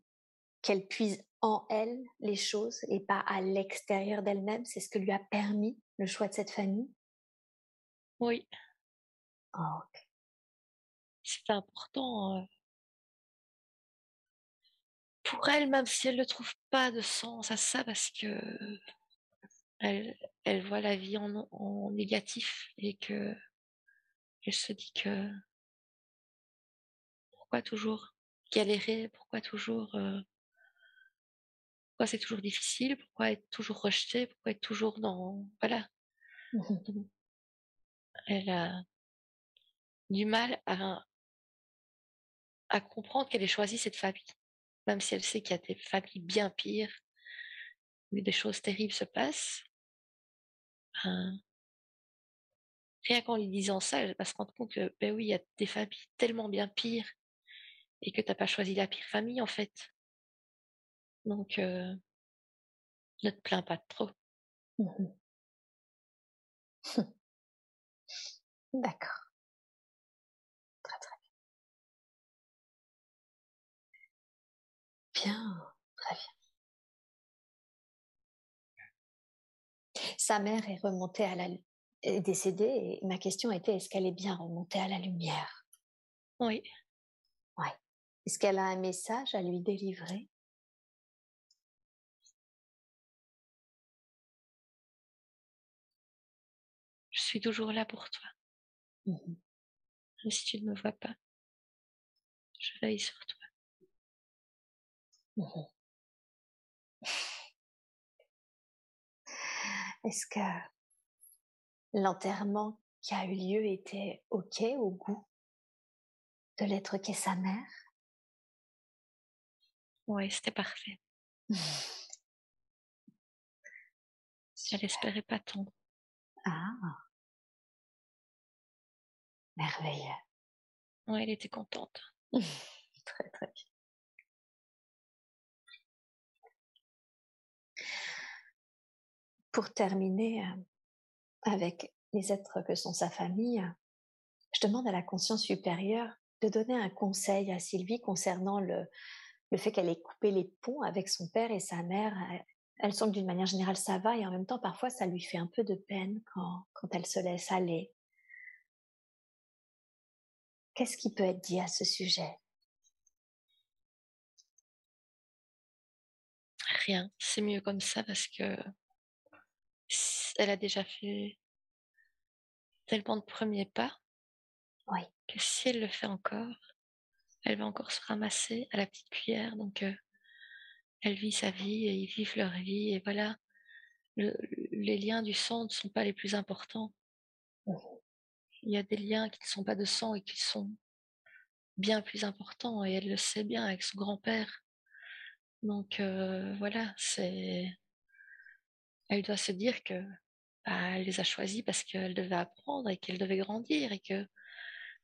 S2: qu'elle puise en elle les choses et pas à l'extérieur d'elle-même? C'est ce que lui a permis le choix de cette famille?
S3: Oui.
S2: Oh, ok.
S3: C'est important euh, pour elle, même si elle ne trouve pas de sens à ça, parce que elle, elle voit la vie en, en négatif et que elle se dit que pourquoi toujours galérer, pourquoi toujours euh, pourquoi c'est toujours difficile, pourquoi être toujours rejeté, pourquoi être toujours dans voilà.
S2: Mmh
S3: Elle a du mal à à comprendre qu'elle ait choisi cette famille, même si elle sait qu'il y a des familles bien pires, où des choses terribles se passent. Ben, rien qu'en lui disant ça, elle va se rendre compte que, ben oui, il y a des familles tellement bien pires et que t'as pas choisi la pire famille, en fait. Donc, euh, ne te plains pas trop.
S2: Mmh D'accord. Bien. Très bien. Sa mère est remontée à la est décédée et ma question était est-ce qu'elle est bien remontée à la lumière?
S3: Oui.
S2: Ouais. Est-ce qu'elle a un message à lui délivrer?
S3: Je suis toujours là pour toi.
S2: Mmh
S3: Même si tu ne me vois pas, je veille sur toi.
S2: Mmh Est-ce que l'enterrement qui a eu lieu était OK au goût de l'être qu'est sa mère?
S3: Oui, c'était parfait. Elle espérait pas tant.
S2: Ah, merveilleux.
S3: Ouais, elle était contente.
S2: très très bien. Pour terminer euh, avec les êtres que sont sa famille, je demande à la conscience supérieure de donner un conseil à Sylvie concernant le, le fait qu'elle ait coupé les ponts avec son père et sa mère. Elle que d'une manière générale ça va et en même temps parfois ça lui fait un peu de peine quand, quand elle se laisse aller. Qu'est-ce qui peut être dit à ce sujet?
S3: Rien, c'est mieux comme ça parce que elle a déjà fait tellement de premiers pas
S2: Oui.
S3: que si elle le fait encore, elle va encore se ramasser à la petite cuillère. Donc, euh, elle vit sa vie et ils vivent leur vie. Et voilà, le- les liens du sang ne sont pas les plus importants.
S2: Mhm.
S3: Il y a des liens qui ne sont pas de sang et qui sont bien plus importants. Et elle le sait bien avec son grand-père. Donc, euh, voilà, c'est. Elle doit se dire que bah, elle les a choisis parce qu'elle devait apprendre et qu'elle devait grandir et que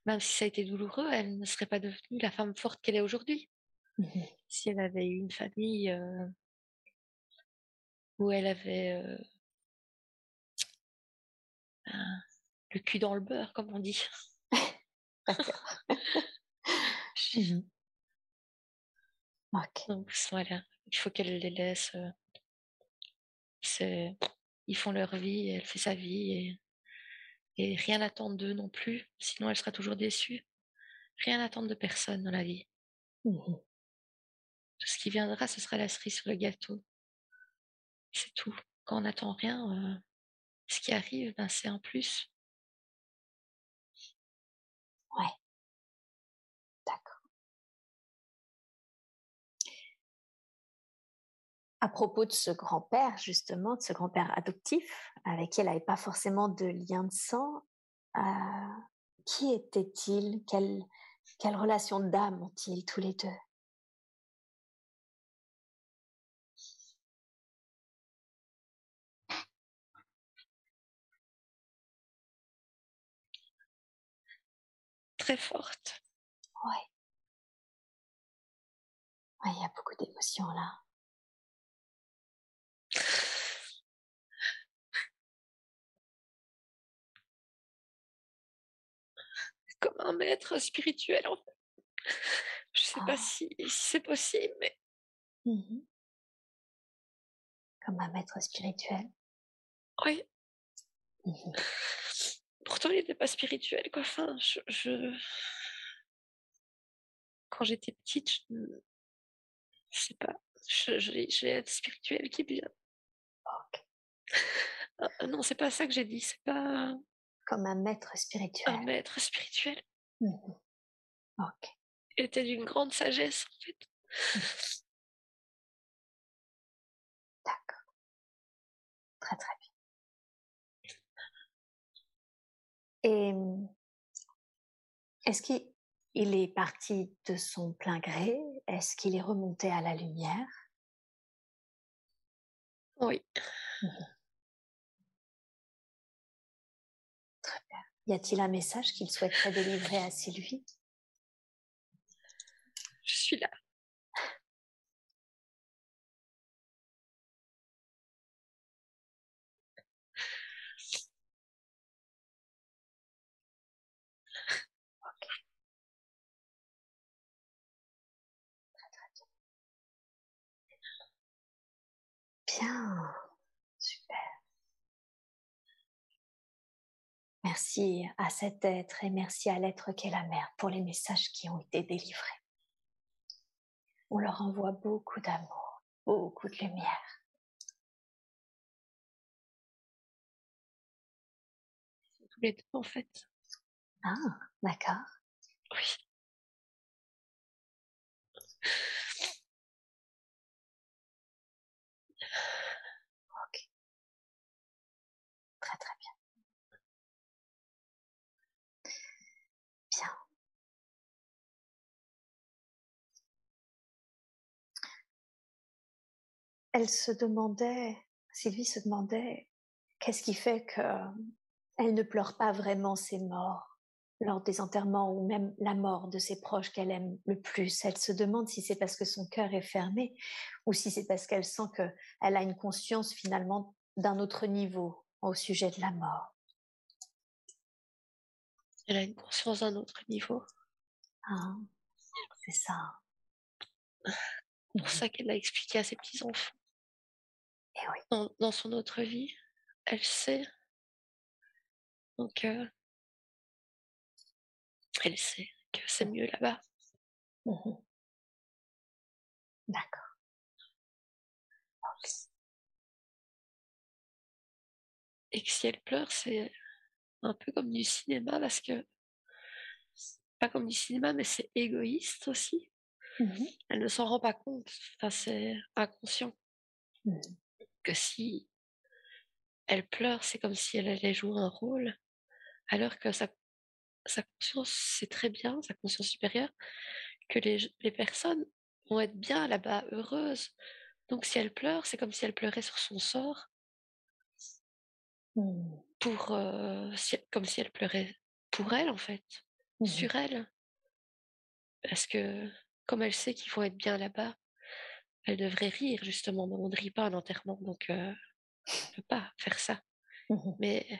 S3: même si ça a été douloureux, elle ne serait pas devenue la femme forte qu'elle est aujourd'hui.
S2: Mhm.
S3: Si elle avait eu une famille euh, où elle avait euh, un- le cul dans le beurre, comme on dit.
S2: D'accord.
S3: Je-
S2: Mhm. Ok.
S3: Donc voilà, il faut qu'elle les laisse. euh, ils font leur vie, elle fait sa vie et, et rien n'attendre d'eux non plus, sinon elle sera toujours déçue. Rien n'attendre de personne dans la vie.
S2: Mhm.
S3: Tout ce qui viendra, ce sera la cerise sur le gâteau. C'est tout. Quand on n'attend rien, euh, ce qui arrive, ben, c'est un plus.
S2: À propos de ce grand-père, justement, de ce grand-père adoptif, avec qui elle n'avait pas forcément de lien de sang, euh, qui était-il? Quelle, quelle relation d'âme ont-ils tous les deux?
S3: Très forte.
S2: Ouais, il y a beaucoup d'émotions là.
S3: Comme un maître spirituel, en fait. Je sais pas
S2: ah.
S3: si, c'est possible, mais.
S2: Mmh Comme un maître spirituel.
S3: Oui.
S2: Mmh
S3: Pourtant, il n'était pas spirituel. Enfin, je... je quand j'étais petite, je ne sais pas, je, je, je spirituel qui vient. Ah, ah non, c'est pas ça que j'ai dit. C'est pas
S2: Comme un maître
S3: un
S2: spirituel.
S3: maître spirituel.
S2: Mmh OK.
S3: Il était d'une grande sagesse, en fait.
S2: D'accord. Très, très bien. Et mmh, est-ce qu'il il est parti de son plein gré? Est-ce qu'il est remonté à la lumière?
S3: Oui.
S2: Mmh Y a-t-il un message qu'il souhaiterait délivrer à Sylvie?
S3: Je suis là.
S2: Bien. Bien. Super. Merci à cet être et merci à l'être qu'est la mère pour les messages qui ont été délivrés. On leur envoie beaucoup d'amour, beaucoup de lumière.
S3: Tous les deux, en fait.
S2: Ah, d'accord.
S3: Oui.
S2: Elle se demandait, Sylvie se demandait, qu'est-ce qui fait que elle ne pleure pas vraiment ses morts lors des enterrements ou même la mort de ses proches qu'elle aime le plus? Elle se demande si c'est parce que son cœur est fermé ou si c'est parce qu'elle sent que elle a une conscience finalement d'un autre niveau au sujet de la mort.
S3: Elle a une conscience d'un autre niveau.
S2: Hein, c'est ça.
S3: C'est pour ça qu'elle l'a expliqué à ses petits-enfants.
S2: Et oui.
S3: Dans, dans son autre vie, elle sait. Donc, euh, elle sait que c'est mieux là-bas.
S2: Mhm. D'accord.
S3: Et que si elle pleure, c'est un peu comme du cinéma parce que pas comme du cinéma, mais c'est égoïste aussi.
S2: Mhm.
S3: Elle ne s'en rend pas compte. Enfin, c'est inconscient
S2: Mhm.
S3: Que si elle pleure, c'est comme si elle allait jouer un rôle, alors que sa, sa conscience sait très bien, sa conscience supérieure, que les, les personnes vont être bien là-bas, heureuses. Donc si elle pleure, c'est comme si elle pleurait sur son sort,
S2: Mhm.
S3: pour, euh, si- comme si elle pleurait pour elle en fait,
S2: Mhm.
S3: sur elle. Parce que comme elle sait qu'ils vont être bien là-bas, elle devrait rire justement, mais on ne rit pas à l'enterrement, donc euh, on ne peut pas faire ça.
S2: Mhm.
S3: Mais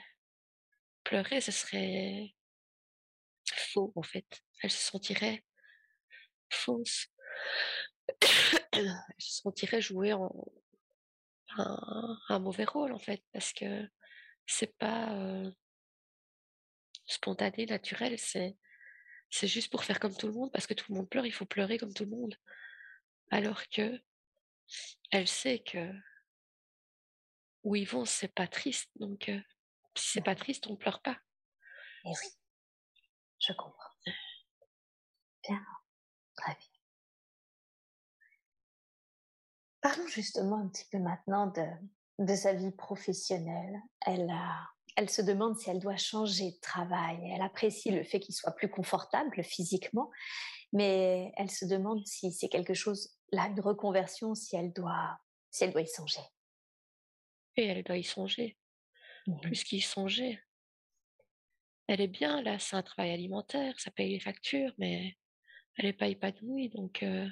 S3: pleurer, ce serait faux en fait. Elle se sentirait fausse. Elle se sentirait jouer en un, un mauvais rôle en fait, parce que c'est pas euh, spontané, naturel, c'est c'est juste pour faire comme tout le monde, parce que tout le monde pleure, il faut pleurer comme tout le monde. Alors que elle sait que où ils vont, c'est pas triste, donc euh, si c'est pas triste, on pleure pas.
S2: Et oui, je comprends. Bien, très bien. Parlons justement un petit peu maintenant de, de sa vie professionnelle. Elle, a, elle se demande si elle doit changer de travail. Elle apprécie le fait qu'il soit plus confortable physiquement, mais elle se demande si c'est quelque chose, là, une reconversion, si elle doit, si elle doit y songer.
S3: Et elle doit y songer, plus qu'y songer. Elle est bien là, c'est un travail alimentaire, ça paye les factures, mais elle n'est pas épanouie, donc euh,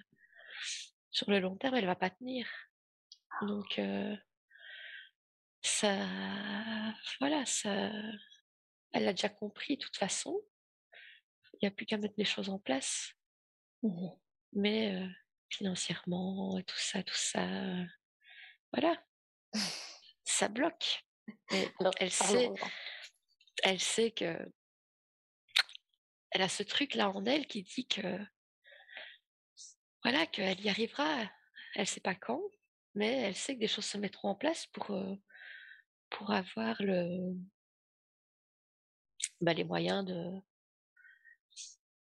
S3: sur le long terme, elle va pas tenir. Donc euh, ça, voilà, ça, elle a déjà compris de toute façon. il n'y a plus qu'à mettre les choses en place. Mmh Mais financièrement, tout ça, tout ça, voilà, ça bloque. elle sait, elle sait que elle a ce truc là en elle qui dit que voilà qu'elle y arrivera. Elle sait pas quand, mais elle sait que des choses se mettront en place pour pour avoir le bah, les moyens de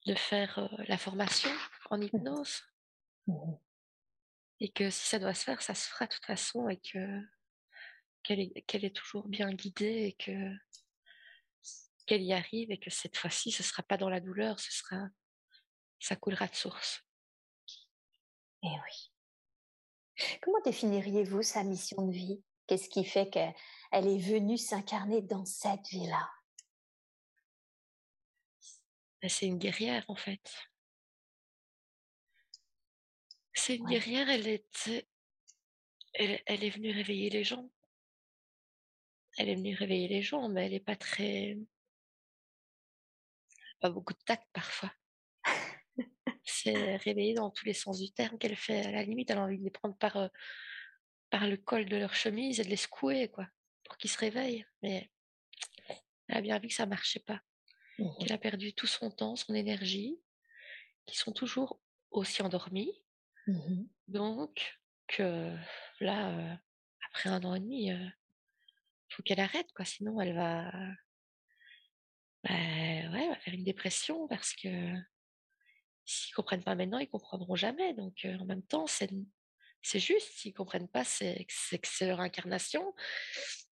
S3: de faire la formation en mmh hypnose. Mmh et que si ça doit se faire, ça se fera de toute façon et que qu'elle est, est toujours bien guidée et que qu'elle y arrive et que cette fois-ci, ce sera pas dans la douleur, ce sera, ça coulera de source.
S2: Eh oui. Comment définiriez-vous sa mission de vie? Qu'est-ce qui fait qu'elle est venue s'incarner dans cette vie-là?
S3: Ben, C'est une guerrière en fait. C'est une guerrière, elle est, elle, elle est venue réveiller les gens. Elle est venue réveiller les gens, mais elle n'est pas très, pas beaucoup de tact parfois. c'est réveiller dans tous les sens du terme qu'elle fait. À la limite, elle a envie de les prendre par, euh, par le col de leur chemise et de les secouer, quoi, pour qu'ils se réveillent. Mais elle a bien vu que ça marchait pas. Mmh qu'elle a perdu tout son temps, son énergie, qu'ils sont toujours aussi endormis. Mmh Donc, là, après un an et demi, euh, faut qu'elle arrête, quoi. Sinon, elle va, bah, ouais, va faire une dépression parce que s'ils comprennent pas maintenant, ils comprendront jamais. Donc, en même temps, c'est c'est juste. S'ils comprennent pas, c'est que c'est leur incarnation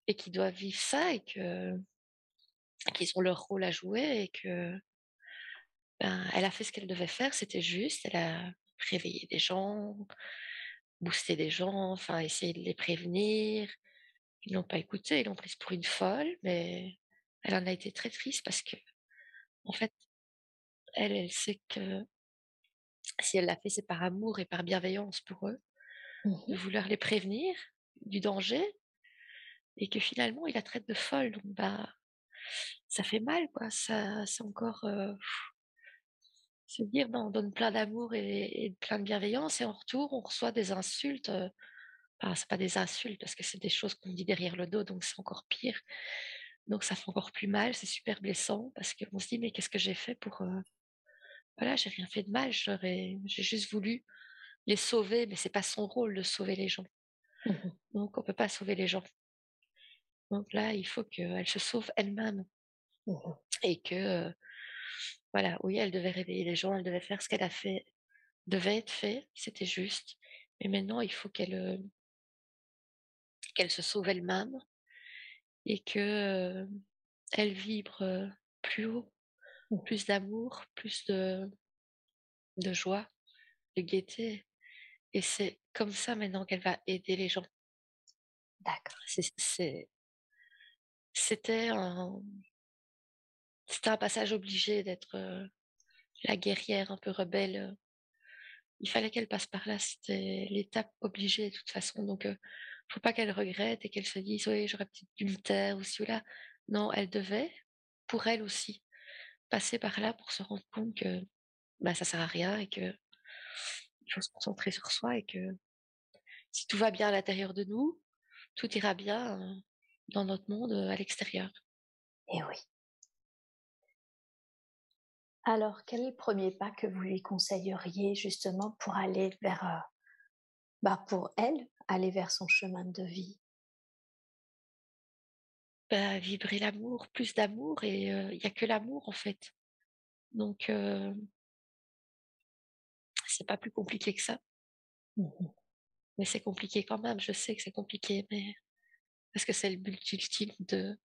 S3: et qu'ils doivent vivre ça et que qu'ils ont leur rôle à jouer et que ben, elle a fait ce qu'elle devait faire, c'était juste. Elle a réveillé des gens, boosté des gens, enfin essayé de les prévenir. Ils n'ont pas écouté, ils l'ont prise pour une folle, mais elle en a été très triste parce que, en fait, elle, elle sait que si elle l'a fait, c'est par amour et par bienveillance pour eux, de mmh vouloir les prévenir du danger, et que finalement, il la traite de folle. Donc, bah, ça fait mal, quoi. Ça, c'est encore euh, se dire, ben, on donne plein d'amour et, plein de bienveillance, et en retour, on reçoit des insultes. Euh, enfin, c'est pas des insultes parce que c'est des choses qu'on dit derrière le dos, donc c'est encore pire. Donc ça fait encore plus mal, c'est super blessant parce qu'on se dit mais qu'est-ce que j'ai fait pour euh... voilà, j'ai rien fait de mal, j'aurais j'ai juste voulu les sauver, mais c'est pas son rôle de sauver les gens. Mmh Donc on peut pas sauver les gens. Donc là, il faut qu'elle se sauve elle-même mmh et que euh, voilà, oui, elle devait réveiller les gens, elle devait faire ce qu'elle a fait, devait être fait, c'était juste. Mais maintenant, il faut qu'elle euh, qu'elle se sauve elle-même et que elle vibre plus haut, mmh. plus d'amour, plus de, de joie, de gaieté. Et c'est comme ça maintenant qu'elle va aider les gens.
S2: D'accord.
S3: C'était un, c'était un passage obligé d'être la guerrière un peu rebelle. Il fallait qu'elle passe par là. C'était l'étape obligée de toute façon. Donc, faut pas qu'elle regrette et qu'elle se dise oui j'aurais peut-être dû le taire ou là. Non, elle devait, pour elle aussi, passer par là pour se rendre compte que bah ça sert à rien et que il faut se concentrer sur soi et que si tout va bien à l'intérieur de nous, tout ira bien dans notre monde à l'extérieur.
S2: Et oui. Alors, quel est le premier pas que vous lui conseilleriez justement pour aller vers, bah pour elle, aller vers son chemin de vie?
S3: Bah, vibrer l'amour, plus d'amour, et il n'y a que l'amour en fait. Donc, c'est pas plus compliqué que ça. Mmh mais c'est compliqué quand même, je sais que c'est compliqué, mais parce que c'est le but ultime de,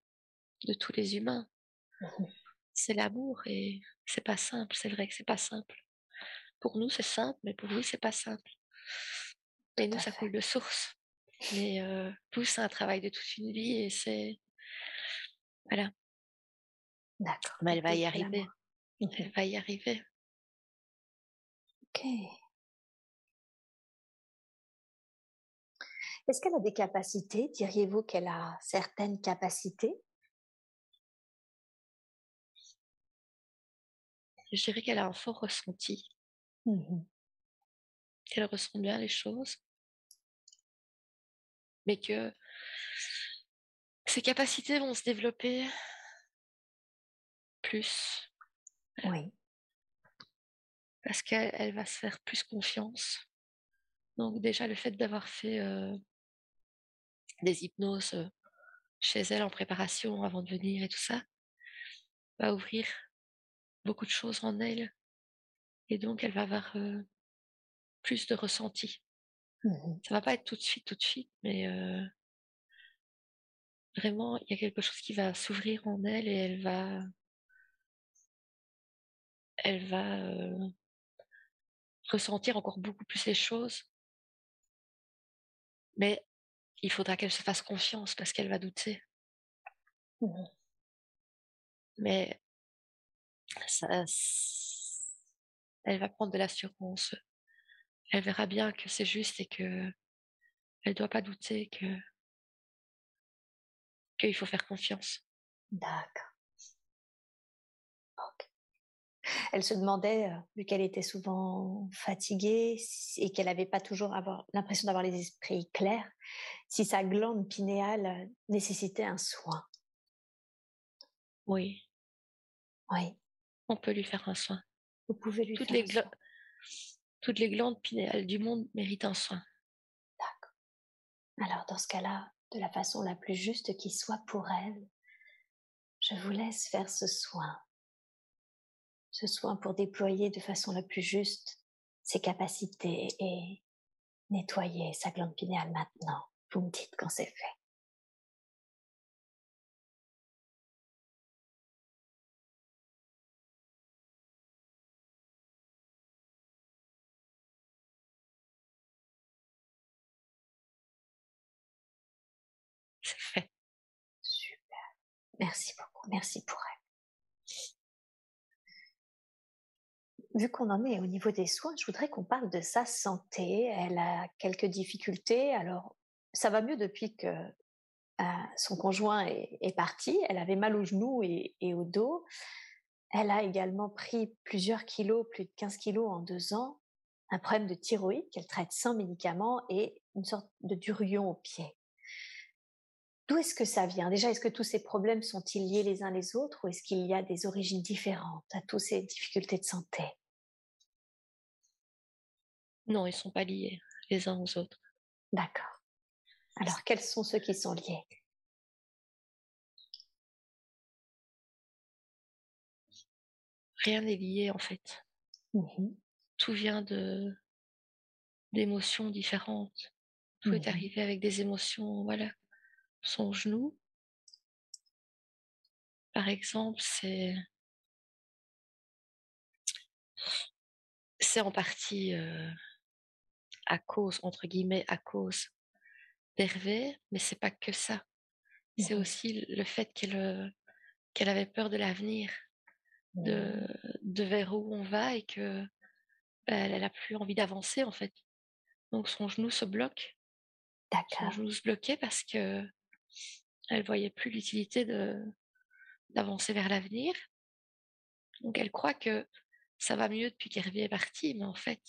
S3: de tous les humains. Mmh c'est l'amour et c'est pas simple, c'est vrai que c'est pas simple. Pour nous, c'est simple, mais pour lui, c'est pas simple. Et nous, ça coule de source. Mais euh, tout, c'est un travail de toute une vie et c'est. Voilà.
S2: D'accord.
S3: Mais elle va y arriver. Elle va y arriver.
S2: Ok. Est-ce qu'elle a des capacités? Diriez-vous qu'elle a certaines capacités?
S3: Je dirais qu'elle a un fort ressenti.
S2: Mmh
S3: qu'elle ressent bien les choses, mais que ses capacités vont se développer plus.
S2: Oui.
S3: Parce qu'elle va se faire plus confiance. Donc déjà le fait d'avoir fait des hypnoses chez elle en préparation avant de venir et tout ça, va ouvrir beaucoup de choses en elle. Et donc elle va avoir plus de ressenti.
S2: Mmh
S3: Ça va pas être tout de suite, tout de suite, mais vraiment, il y a quelque chose qui va s'ouvrir en elle et elle va, elle va ressentir encore beaucoup plus les choses. Mais il faudra qu'elle se fasse confiance parce qu'elle va douter.
S2: Mmh
S3: Mais ça, elle va prendre de l'assurance elle verra bien que c'est juste et que elle doit pas douter que qu'il faut faire confiance.
S2: D'accord. Elle se demandait, euh, vu qu'elle était souvent fatiguée et qu'elle n'avait pas toujours l'impression d'avoir les esprits clairs, si sa glande pinéale euh, nécessitait un soin.
S3: Oui.
S2: Oui.
S3: On peut lui faire un soin.
S2: Vous pouvez lui
S3: Toutes
S2: faire
S3: les
S2: un soin.
S3: Toutes les glandes pinéales du monde méritent un soin.
S2: D'accord. Alors, dans ce cas-là, de la façon la plus juste qui soit pour elle, je vous laisse faire ce soin. Ce soin pour déployer de façon la plus juste ses capacités et nettoyer sa glande pinéale maintenant. Vous me dites quand c'est fait. Merci beaucoup. Merci pour elle. Vu qu'on en est au niveau des soins, je voudrais qu'on parle de sa santé. Elle a quelques difficultés. Alors, ça va mieux depuis que euh, son conjoint est, parti. Elle avait mal au genou et, et, au dos. Elle a également pris plusieurs kilos, plus de 15 kilos en deux ans. Un problème de thyroïde qu'elle traite sans médicaments et une sorte de durion au pied. D'où est-ce que ça vient? Déjà, est-ce que tous ces problèmes sont-ils liés les uns les autres ou est-ce qu'il y a des origines différentes à toutes ces difficultés de santé?
S3: Non, ils ne sont pas liés les uns aux autres.
S2: D'accord. Alors, quels sont ceux qui sont liés?
S3: Rien n'est lié en fait.
S2: Mmh
S3: Tout vient de d'émotions différentes. Tout est
S2: mmh
S3: arrivé avec des émotions, voilà son genou. Par exemple, c'est c'est en partie à cause, entre guillemets, à cause d'Hervé, mais c'est pas que ça. C'est
S2: mmh
S3: aussi le fait qu'elle qu'elle avait peur de l'avenir, de,
S2: mmh.
S3: de vers où on va et que bah, elle a plus envie d'avancer en fait. Donc son genou se bloque. Son genou se bloquait parce que elle voyait plus l'utilité de d'avancer vers l'avenir. Donc elle croit que ça va mieux depuis qu'Hervé est parti, mais en fait,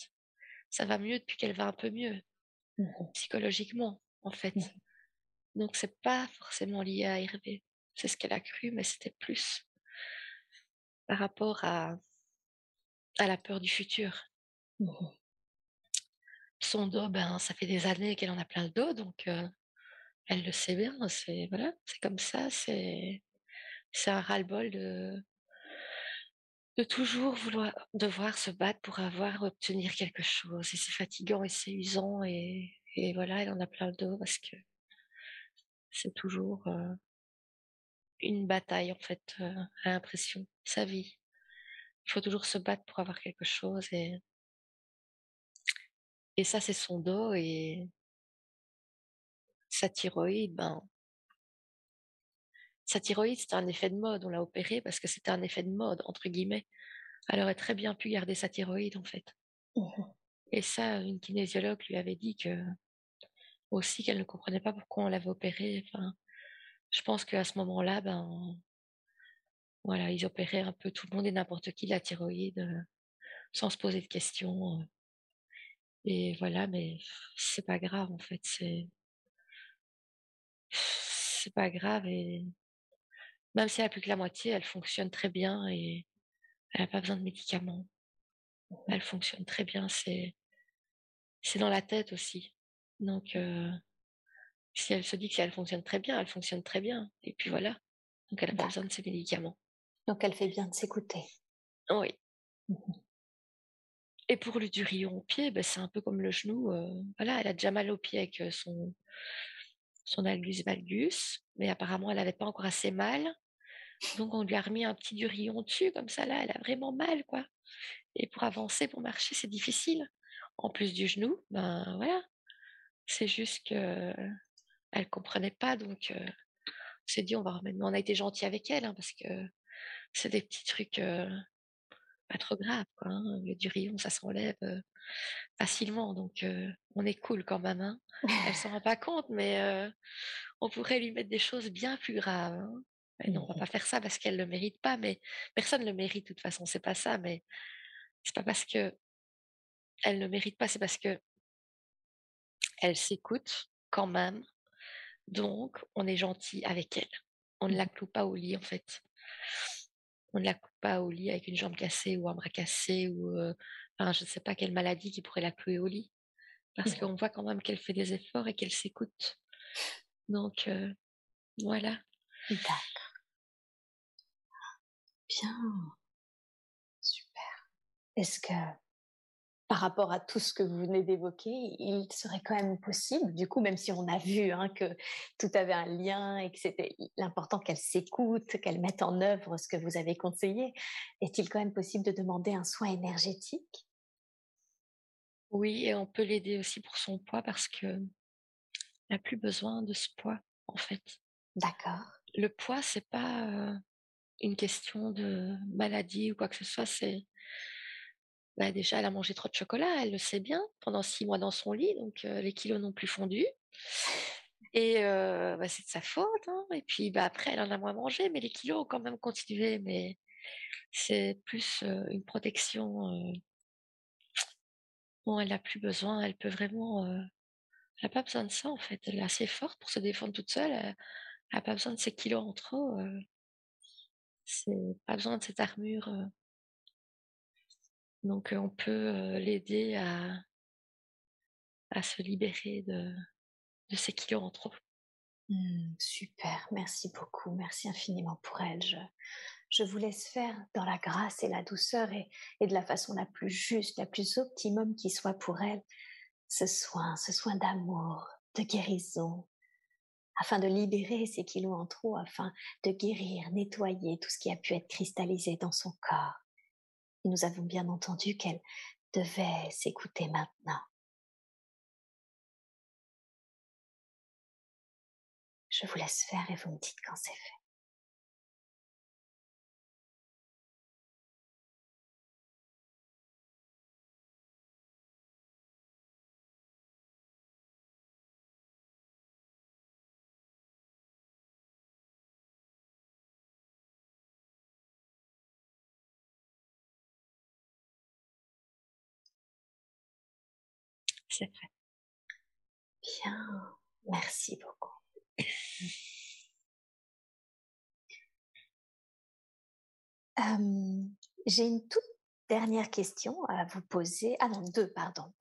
S3: ça va mieux depuis qu'elle va un peu mieux
S2: mmh
S3: psychologiquement, en fait.
S2: Mmh
S3: Donc c'est pas forcément lié à Hervé. C'est ce qu'elle a cru, mais c'était plus par rapport à à la peur du futur.
S2: Mmh
S3: Son dos, ben ça fait des années qu'elle en a plein le dos, donc elle le sait bien, c'est voilà, comme ça, c'est c'est un ras-le-bol de de toujours vouloir devoir se battre pour avoir obtenir quelque chose et c'est fatigant et c'est usant et et voilà, elle en a plein le dos parce que c'est toujours une bataille en fait, à l'impression, sa vie. Il faut toujours se battre pour avoir quelque chose et et ça c'est son dos et sa thyroïde, ben, sa thyroïde, c'était un effet de mode. On l'a opéré parce que c'était un effet de mode, entre guillemets. Elle aurait très bien pu garder sa thyroïde, en fait.
S2: mmh
S3: Et ça, une kinésiologue lui avait dit que aussi qu'elle ne comprenait pas pourquoi on l'avait opéré. Enfin, je pense qu'à ce moment-là, ben, voilà, ils opéraient un peu tout le monde et n'importe qui la thyroïde sans se poser de questions. Et voilà, mais c'est pas grave en fait, c'est c'est pas grave et même si elle a plus que la moitié, elle fonctionne très bien et elle n'a pas besoin de médicaments. Elle fonctionne très bien, c'est c'est dans la tête aussi. Donc si elle se dit que si elle fonctionne très bien, elle fonctionne très bien. Et puis voilà. Donc elle n'a pas besoin de ses médicaments.
S2: Donc elle fait bien de s'écouter.
S3: Oui. Mmh et pour le durion au pied, ben, c'est un peu comme le genou. voilà, elle a déjà mal au pied avec son, son algus valgus, mais apparemment elle n'avait pas encore assez mal. Donc on lui a remis un petit durillon dessus, comme ça là, elle a vraiment mal, quoi. Et pour avancer, pour marcher, c'est difficile. En plus du genou, ben voilà. C'est juste que elle comprenait pas, donc on s'est dit on va remettre. On a été gentil avec elle, hein, parce que c'est des petits trucs pas trop grave, quoi. Hein. Le durillon, ça s'enlève facilement, donc on est cool quand même. Hein. Elle s'en rend pas compte, mais on pourrait lui mettre des choses bien plus graves. Hein. non, on va pas faire ça parce qu'elle le mérite pas, mais personne le mérite de toute façon. C'est pas ça, mais c'est pas parce que elle ne mérite pas, c'est parce que elle s'écoute quand même. Donc, on est gentil avec elle. On ne la cloue pas au lit, en fait on ne la coupe pas au lit avec une jambe cassée ou un bras cassé ou enfin, je ne sais pas quelle maladie qui pourrait la clouer au lit. Parce mmh. qu'on voit quand même qu'elle fait des efforts et qu'elle s'écoute. Donc voilà.
S2: D'accord. Bien. Super. Est-ce que par rapport à tout ce que vous venez d'évoquer, il serait quand même possible, du coup, même si on a vu hein, que tout avait un lien et que c'était l'important qu'elle s'écoute, qu'elle mette en œuvre ce que vous avez conseillé, est-il quand même possible de demander un soin énergétique?
S3: Oui, et on peut l'aider aussi pour son poids parce que n'a plus besoin de ce poids, en fait.
S2: D'accord.
S3: Le poids, c'est pas une question de maladie ou quoi que ce soit, c'est bah, déjà, elle a mangé trop de chocolat, elle le sait bien, pendant six mois dans son lit, donc les kilos n'ont plus fondu. Et bah, c'est de sa faute. Hein. Et puis bah, après, elle en a moins mangé, mais les kilos ont quand même continué. Mais c'est plus une protection dont elle n'a plus besoin. Elle peut vraiment. elle n'a pas besoin de ça, en fait. Elle est assez forte pour se défendre toute seule. Elle n'a pas besoin de ses kilos en trop. c'est pas besoin de cette armure donc on peut l'aider à, à se libérer de, de ces kilos en trop.
S2: Mmh, super, merci beaucoup, merci infiniment pour elle. Je, vous laisse faire dans la grâce et la douceur et, et, de la façon la plus juste, la plus optimum qui soit pour elle, ce soin, ce soin d'amour, de guérison, afin de libérer ces kilos en trop, afin de guérir, nettoyer tout ce qui a pu être cristallisé dans son corps nous avons bien entendu qu'elle devait s'écouter maintenant. Je vous laisse faire et vous me dites quand c'est fait. Bien, merci beaucoup. J'ai une toute dernière question à vous poser. Ah non, deux, pardon.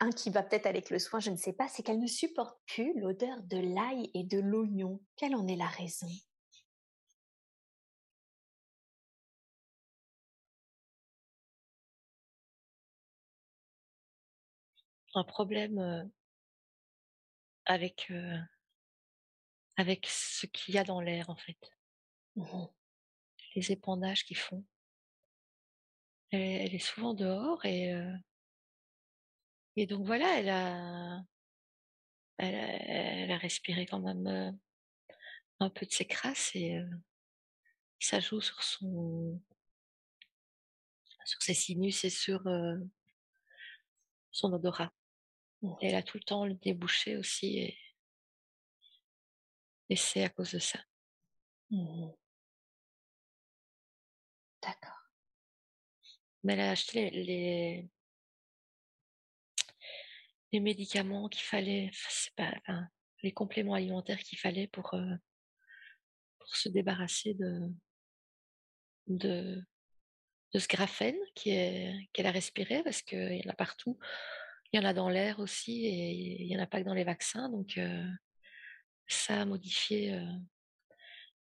S2: Un qui va peut-être avec le soin, je ne sais pas, c'est qu'elle ne supporte plus l'odeur de l'ail et de l'oignon. Quelle en est la raison?
S3: Un problème avec, avec ce qu'il y a dans l'air en fait.
S2: Mmh
S3: Les épandages qu'ils font. Elle, est souvent dehors et, et donc voilà, elle a, elle a, respiré quand même un peu de ses crasses et ça joue sur son sur ses sinus et sur son odorat. Elle a tout le temps le débouché aussi et, et c'est à cause de ça.
S2: Mmh D'accord.
S3: Mais elle a acheté les, les, médicaments qu'il fallait, pas, les compléments alimentaires qu'il fallait pour, euh, pour se débarrasser de, de, de ce graphène qu'elle a respiré parce qu'il y en a partout. Il y en a dans l'air aussi et il n'y en a pas que dans les vaccins. Donc, euh, ça a modifié euh,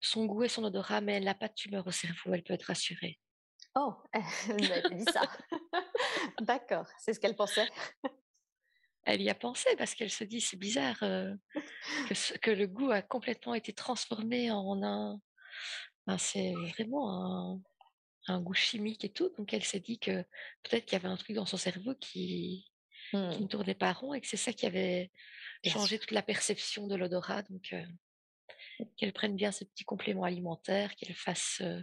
S3: son goût et son odorat, mais elle n'a pas de tumeur au cerveau, elle peut être rassurée.
S2: Oh, elle m'avait dit ça. D'accord, c'est ce qu'elle pensait.
S3: Elle y a pensé parce qu'elle se dit c'est bizarre euh, que, que, le goût a complètement été transformé en un. c'est vraiment un, un goût chimique et tout. Donc elle s'est dit que peut-être qu'il y avait un truc dans son cerveau qui, qui ne mmh. tournait pas rond et que c'est ça qui avait changé toute la perception de l'odorat. Donc euh, qu'elle prenne bien ses petits compléments alimentaires, qu'elle fasse euh,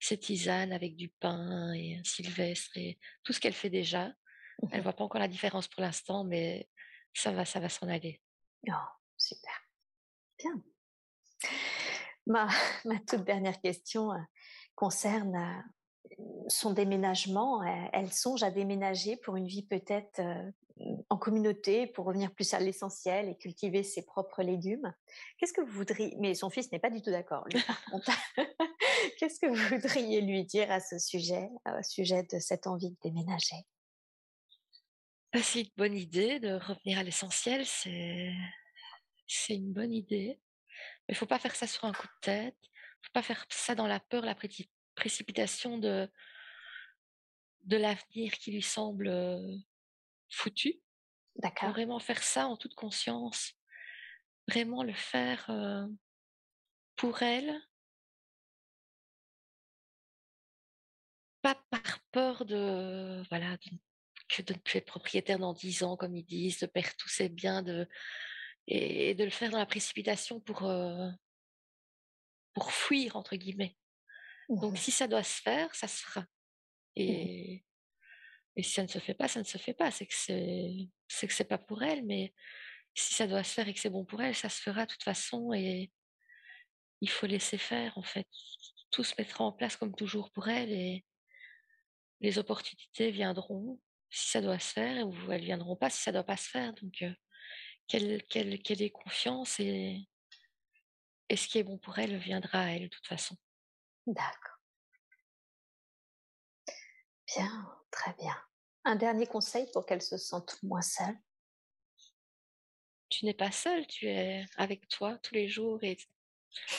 S3: ses tisanes avec du pain et un sylvestre et tout ce qu'elle fait déjà. Elle mmh voit pas encore la différence pour l'instant, mais ça va, ça va s'en aller.
S2: Oh, super. Bien. Ma, ma toute dernière question concerne son déménagement, elle, songe à déménager pour une vie peut-être euh, en communauté, pour revenir plus à l'essentiel et cultiver ses propres légumes. Qu'est-ce que vous voudriez, mais son fils n'est pas du tout d'accord, Qu'est-ce que vous voudriez lui dire à ce sujet, au sujet de cette envie de déménager?
S3: Bah, C'est une bonne idée de revenir à l'essentiel, c'est c'est une bonne idée. Mais il faut pas faire ça sur un coup de tête. Il faut pas faire ça dans la peur, la précipitation de, de l'avenir qui lui semble foutu. D'accord. Vraiment faire ça en toute conscience. Vraiment le faire pour elle. Pas par peur de, voilà, que de ne plus être propriétaire dans dix ans, comme ils disent, de perdre tous ses biens, de, et, de le faire dans la précipitation pour, pour fuir, entre guillemets. Donc mmh si ça doit se faire, ça se fera. Mmh et, et si ça ne se fait pas, ça ne se fait pas. C'est que c'est, c'est que c'est pas pour elle, mais si ça doit se faire et que c'est bon pour elle, ça se fera de toute façon. Et il faut laisser faire, en fait. Tout se mettra en place comme toujours pour elle et les opportunités viendront si ça doit se faire ou elles viendront pas si ça doit pas se faire. Donc, qu'elle, qu'elle, qu'elle ait confiance et, et ce qui est bon pour elle viendra à elle de toute façon.
S2: D'accord. Bien, très bien. Un dernier conseil pour qu'elle se sente moins seule?
S3: Tu n'es pas seule, tu es avec toi tous les jours et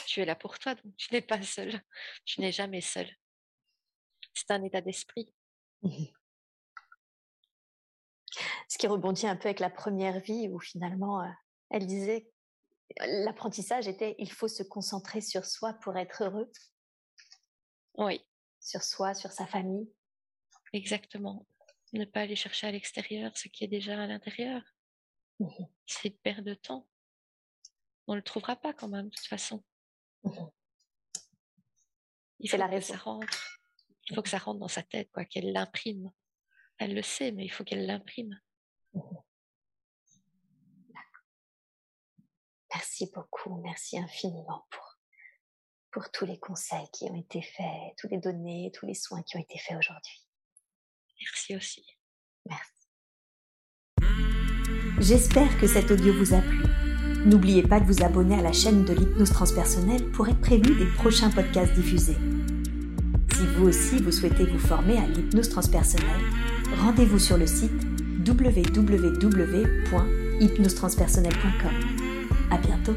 S3: tu es là pour toi, donc tu n'es pas seule. Tu n'es jamais seule. C'est un état d'esprit.
S2: Ce qui rebondit un peu avec la première vie où finalement euh, elle disait l'apprentissage était il faut se concentrer sur soi pour être heureux.
S3: Oui.
S2: Sur soi, sur sa famille.
S3: Exactement. Ne pas aller chercher à l'extérieur ce qui est déjà à l'intérieur. Mmh C'est une perte de temps. On ne le trouvera pas quand même, de toute façon. Mmh il faut la que ça rentre. Il faut que ça rentre dans sa tête, quoi, qu'elle l'imprime. Elle le sait, mais il faut qu'elle l'imprime. Mmh
S2: merci beaucoup, merci infiniment pour pour tous les conseils qui ont été faits, tous les données, tous les soins qui ont été faits aujourd'hui.
S3: Merci aussi.
S2: Merci.
S1: J'espère que cet audio vous a plu. N'oubliez pas de vous abonner à la chaîne de l'hypnose transpersonnelle pour être prévenu des prochains podcasts diffusés. Si vous aussi vous souhaitez vous former à l'hypnose transpersonnelle, rendez-vous sur le site www.hypnosetranspersonnelle.com. À bientôt.